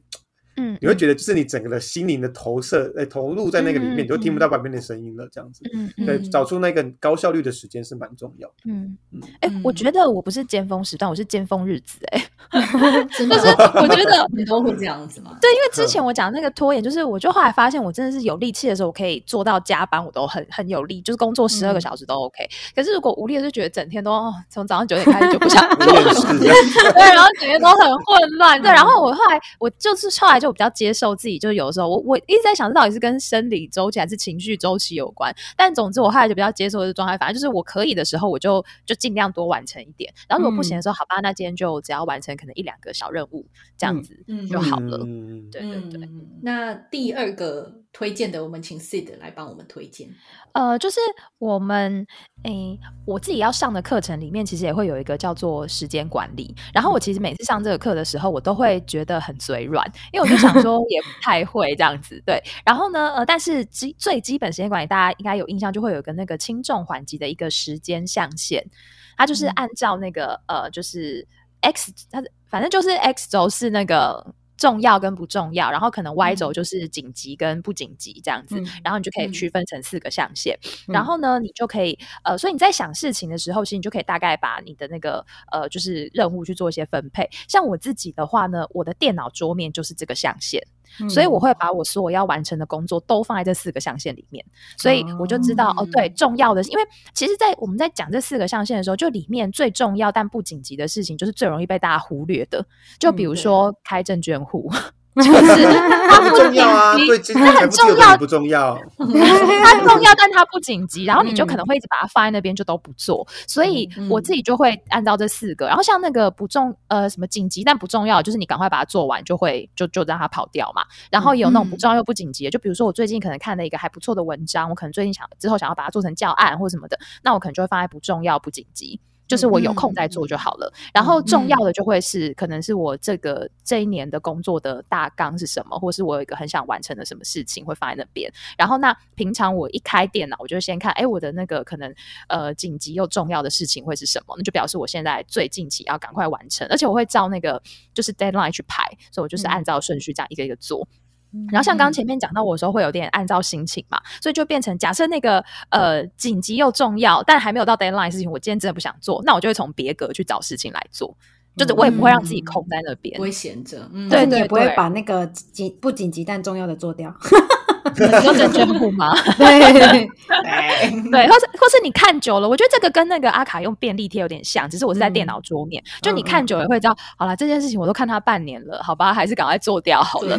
嗯，你会觉得就是你整个的心灵的投射，哎，投入在那个里面，你就听不到外面的声音了，这样子。嗯对，找出那个高效率的时间是蛮重要。嗯嗯。哎，我觉得我不是尖峰时段，我是尖峰日子。哎，就是我觉得你都会这样子吗？对，因为之前我讲那个拖延，就是我就后来发现，我真的是有力气的时候，我可以做到加班，我都很很有力，就是工作十二个小时都 OK。可是如果无力，就觉得整天都从早上九点开始就不想做，对，然后整天都很混乱。对，然后我后来我就是后来。就比较接受自己，就是有的时候我我一直在想，这到底是跟生理周期还是情绪周期有关？但总之，我后来就比较接受这个状态。反正就是我可以的时候，我就就尽量多完成一点。然后如果不行的时候，好吧，那今天就只要完成可能一两个小任务，这样子就好了。对对对。那第二个推荐的？我们请 Sid 来帮我们推荐。呃，就是我们诶，我自己要上的课程里面，其实也会有一个叫做时间管理。然后我其实每次上这个课的时候，我都会觉得很嘴软，因为我就想说也不太会这样子。对，然后呢，呃，但是基最基本时间管理，大家应该有印象，就会有一个那个轻重缓急的一个时间象限，它就是按照那个呃，就是 X，它反正就是 X 轴是那个。重要跟不重要，然后可能 Y 轴就是紧急跟不紧急这样子，然后你就可以区分成四个象限。然后呢，你就可以呃，所以你在想事情的时候，其实你就可以大概把你的那个呃，就是任务去做一些分配。像我自己的话呢，我的电脑桌面就是这个象限。所以我会把我所有要完成的工作都放在这四个象限里面，所以我就知道哦，对，重要的，因为其实，在我们在讲这四个象限的时候，就里面最重要但不紧急的事情，就是最容易被大家忽略的，就比如说开证券户。就是 它不重要啊，对，它很重要，不重要？它重要，但它不紧急。然后你就可能会一直把它放在那边，就都不做。所以我自己就会按照这四个。然后像那个不重呃什么紧急但不重要，就是你赶快把它做完，就会就就让它跑掉嘛。然后有那种不重要又不紧急的，就比如说我最近可能看了一个还不错的文章，我可能最近想之后想要把它做成教案或什么的，那我可能就会放在不重要不紧急。就是我有空再做就好了。然后重要的就会是，可能是我这个这一年的工作的大纲是什么，或是我有一个很想完成的什么事情会放在那边。然后那平常我一开电脑，我就先看，哎，我的那个可能呃紧急又重要的事情会是什么？那就表示我现在最近期要赶快完成，而且我会照那个就是 deadline 去排，所以我就是按照顺序这样一个一个做。然后像刚前面讲到我的时候，会有点按照心情嘛，所以就变成假设那个呃紧急又重要，但还没有到 deadline 事情，我今天真的不想做，那我就会从别格去找事情来做，就是我也不会让自己空在那边，不会闲着，对，你也不会把那个紧不紧急但重要的做掉。有证券户吗？对对，或是或是你看久了，我觉得这个跟那个阿卡用便利贴有点像，只是我是在电脑桌面，就你看久了会知道，好了，这件事情我都看他半年了，好吧，还是赶快做掉好了，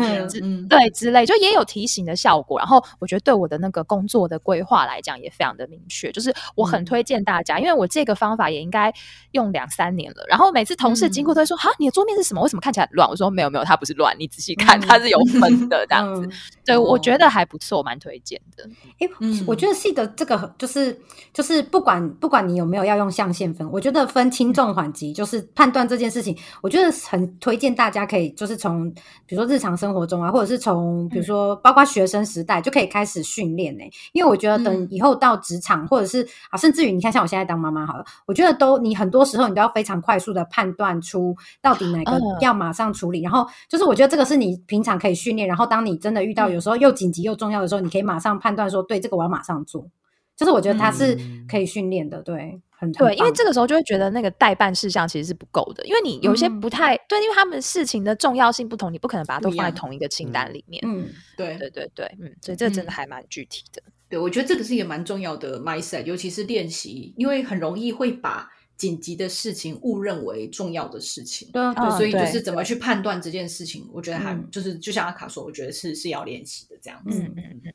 对之类，就也有提醒的效果。然后我觉得对我的那个工作的规划来讲也非常的明确，就是我很推荐大家，因为我这个方法也应该用两三年了。然后每次同事经过都会说：“哈，你的桌面是什么？为什么看起来乱？”我说：“没有没有，它不是乱，你仔细看，它是有分的这样子。”对，我觉得还不错，蛮推荐的。哎，我觉得细的这个就是就是不管不管你有没有要用象限分，我觉得分轻重缓急，就是判断这件事情，我觉得很推荐大家可以就是从比如说日常生活中啊，或者是从比如说包括学生时代就可以开始训练呢。因为我觉得等以后到职场，或者是啊，甚至于你看像我现在当妈妈好了，我觉得都你很多时候你都要非常快速的判断出到底哪个要马上处理，然后就是我觉得这个是你平常可以训练，然后当你真的遇到。有时候又紧急又重要的时候，你可以马上判断说，对这个我要马上做。就是我觉得它是可以训练的，对，很对。因为这个时候就会觉得那个代办事项其实是不够的，因为你有些不太对，因为他们事情的重要性不同，你不可能把它都放在同一个清单里面。嗯，对，对，对，对，嗯，所以这真的还蛮具体的。对，我觉得这个是一个蛮重要的 mindset，尤其是练习，因为很容易会把。紧急的事情误认为重要的事情，对，所以就是怎么去判断这件事情，我觉得还就是就像阿卡说，我觉得是是要练习的这样子。嗯嗯嗯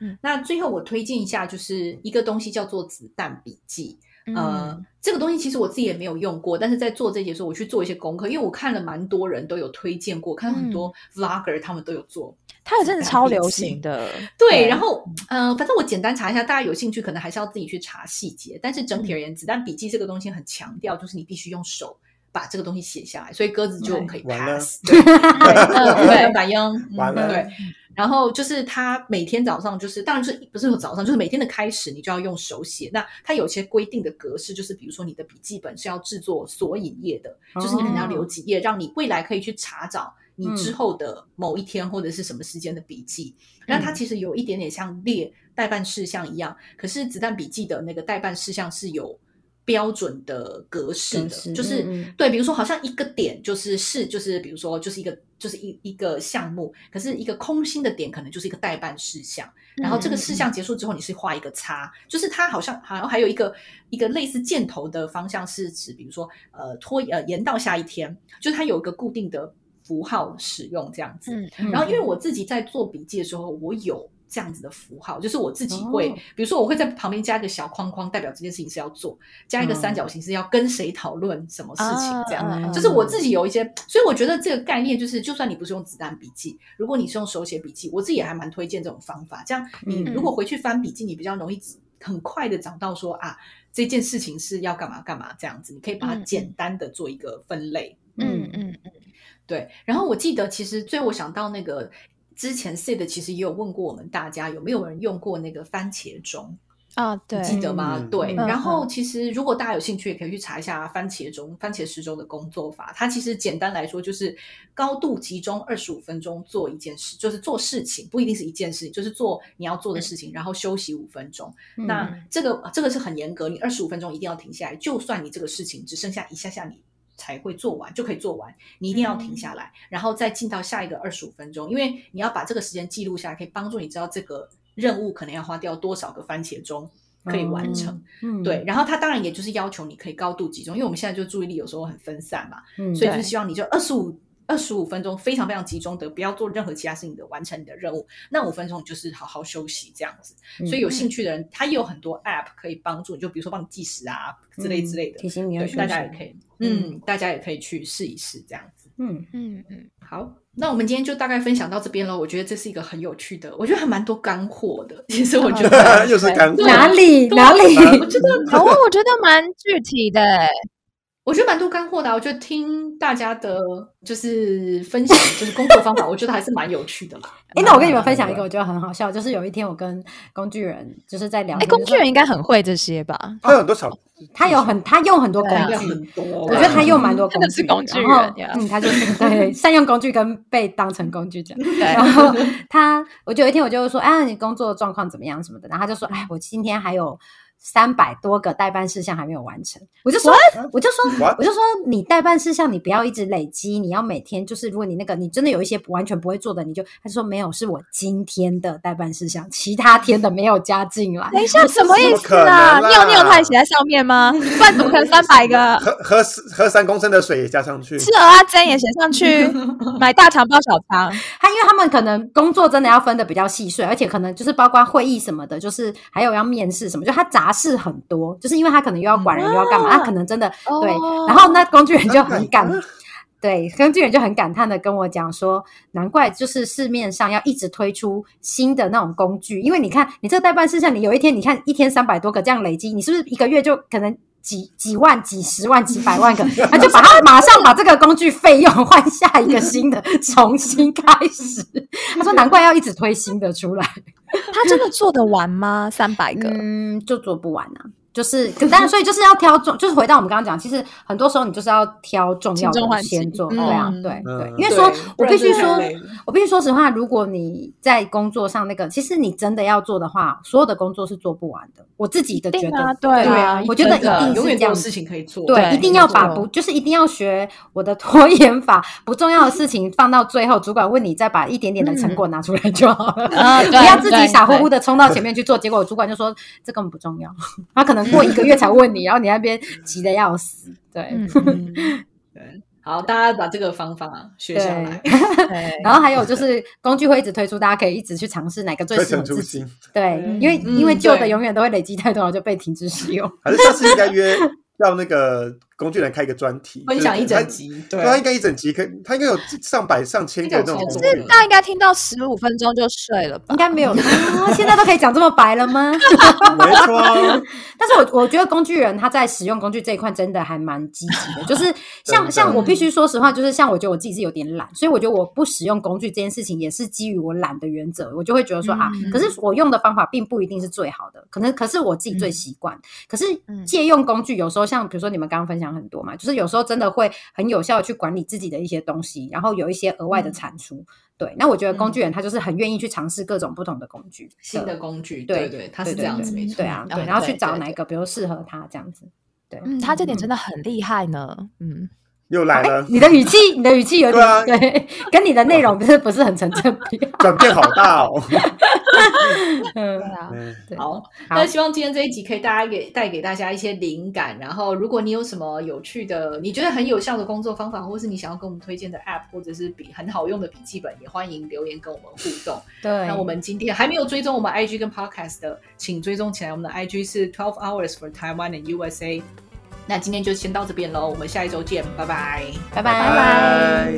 嗯。那最后我推荐一下，就是一个东西叫做子弹笔记。呃，这个东西其实我自己也没有用过，但是在做这些时候，我去做一些功课，因为我看了蛮多人都有推荐过，看到很多 vlogger 他们都有做。它也真的超流行的，对。然后，嗯，反正我简单查一下，大家有兴趣可能还是要自己去查细节。但是整体而言，子弹笔记这个东西很强调，就是你必须用手把这个东西写下来，所以鸽子就可以 pass。对，反应完了。对。然后就是他每天早上就是，当然是不是早上，就是每天的开始，你就要用手写。那它有些规定的格式，就是比如说你的笔记本是要制作索引页的，就是你可能要留几页，让你未来可以去查找。你之后的某一天或者是什么时间的笔记，那它其实有一点点像列代办事项一样，可是子弹笔记的那个代办事项是有标准的格式的，就是对，比如说好像一个点就是是就是比如说就是一个就是一一个项目，可是一个空心的点可能就是一个代办事项，然后这个事项结束之后你是画一个叉，就是它好像好像还有一个一个类似箭头的方向是指，比如说呃拖呃延到下一天，就是它有一个固定的。符号使用这样子。嗯然后因为我自己在做笔记的时候，我有这样子的符号，就是我自己会，哦比如说我会在旁边加一个小框框，代表这件事情是要做，加一个三角形是要跟谁讨论什么事情这样。啊就是我自己有一些，所以我觉得这个概念就是，就算你不是用子弹笔记，如果你是用手写笔记，我自己也还蛮推荐这种方法。这样你嗯如果回去翻笔记，你比较容易很快的找到说啊，这件事情是要干嘛干嘛这样子，你可以把它嗯简单的做一个分类。嗯嗯嗯，对，然后我记得其实最后我想到那个之前 Sid 其实也有问过我们大家有没有人用过那个番茄钟。啊，对，记得吗？嗯对，嗯然后嗯其实如果大家有兴趣，也可以去查一下番茄钟、番茄时钟的工作法。它其实简单来说就是高度集中二十五分钟做一件事，就是做事情，不一定是一件事情，就是做你要做的事情，然后休息五分钟。嗯那这个这个是很严格，你二十五分钟一定要停下来，就算你这个事情只剩下一下下你。才会做完就可以做完，你一定要停下来，然后再进到下一个二十五分钟，因为你要把这个时间记录下来，可以帮助你知道这个任务可能要花掉多少个番茄钟可以完成。嗯。对，，然后他当然也就是要求你可以高度集中，因为我们现在就注意力有时候很分散嘛，嗯所以就是希望你就二十五二十五分钟非常非常集中的，不要做任何其他事情的完成你的任务。那五分钟你就是好好休息这样子。嗯所以有兴趣的人，他也有很多 App 可以帮助你，就比如说帮你计时啊之类之类的。提醒你要对，大家也可以，嗯，大家也可以去试一试这样子。嗯嗯嗯，好，那我们今天就大概分享到这边了。我觉得这是一个很有趣的，我觉得还蛮多干货的。其实我觉得 又是干货，哪里哪里？我觉得然后我觉得蛮具体的欸，我觉得蛮多干货的啊、我觉得听大家的，就是分享，就是工作方法，我觉得还是蛮有趣的啦。哎，那我跟你们分享一个，我觉得很好笑，就是有一天我跟工具人就是在聊工具人应该很会这些吧？他有很多小，他有很他用很多工具，我觉得他用蛮多工具，是工具人嗯，他就是对 善用工具跟被当成工具这样。对然后他，我就有一天我就说，哎，你工作状况怎么样什么的，然后他就说，哎，我今天还有。三百多个代办事项还没有完成，我就说，我就说？我就说，你代办事项你不要一直累积，你要每天就是，如果你那个你真的有一些完全不会做的，你就他就说没有，是我今天的代办事项，其他天的没有加进来。等一下，什么意思啊？尿尿他也写在上面吗？不然怎么可能三百个？喝喝喝三公升的水也加上去，吃鹅啊煎也写上去，买大肠包小肠，他因为他们可能工作真的要分的比较细碎，而且可能就是包括会议什么的，就是还有要面试什么，就他杂事很多，就是因为他可能又要管人、又要干嘛，他可能真的对。哦然后那工具人就很感啊 对，工具人就很感叹的跟我讲说，难怪就是市面上要一直推出新的那种工具，因为你看你这个代办事项，你有一天你看一天三百多个这样累积，你是不是一个月就可能？几几万、几十万、几百万个，他就把他马上把这个工具费用换下一个新的，重新开始。他说：“难怪要一直推新的出来。”他真的做得完吗？三百个？嗯，就做不完啊。就是，可当然，所以就是要挑重，就是回到我们刚刚讲，其实很多时候你就是要挑重要的先做，嗯对啊，嗯对嗯对，因为说我必须说我必须说实话，如果你在工作上那个，其实你真的要做的话，所有的工作是做不完的。我自己的觉得，一定啊对对啊，我觉得一定是永远这样事情可以做，对，一定要把不就是一定要学我的 拖延法，不重要的事情放到最后，主管问你再把一点点的成果拿出来就好了，啊不对要自己傻乎乎的冲到前面去做，结果主管就说这根本不重要，他可能过一个月才问你，然后你那边急的要死，对。嗯 嗯对，好，大家把这个方法学下来。然后还有就是工具会一直推出，大家可以一直去尝试哪个最推适合自己。陈出新，对，嗯因为嗯因为旧的永远都会累积太多，然后就被停止使用。还是下次应该约让那个工具人开一个专题，分享一整集，对。对，他应该一整集可以，他应该有上百上千个那种应该有超多工具人。大家应该听到十五分钟就睡了吧？应？该没有啊，现在都可以讲这么白了吗？没错，但是我我觉得工具人他在使用工具这一块真的还蛮积极的，就是像像我必须说实话，就是像我觉得我自己是有点懒，所以我觉得我不使用工具这件事情也是基于我懒的原则，我就会觉得说啊嗯，可是我用的方法并不一定是最好的，可能可是我自己最习惯。可是借用工具有时候像比如说你们刚刚分享很多嘛，就是有时候真的会很有效的去管理自己的一些东西，然后有一些额外的产出。对，那我觉得工具人他就是很愿意去尝试各种不同的工具，新的工具，对对对，它是对这样子，对没错。对啊，对，嗯然后去找哪一个比如适合他这样子。对，嗯，他这点真的很厉害呢。嗯，又来了，你的语气，你的语气有点对，跟你的内容不是不是很成正比，转变好大哦。嗯，好，那希望今天这一集可以大家给带给大家一些灵感。然后，如果你有什么有趣的、你觉得很有效的工作方法，或是你想要跟我们推荐的 App，或者是笔很好用的笔记本，也欢迎留言跟我们互动。对，那我们今天还没有追踪我们 IG 跟 Podcast 的，请追踪起来。我们的 IG 是 Twelve Hours for Taiwan and USA。那今天就先到这边喽，我们下一周见，拜。拜，拜。拜拜。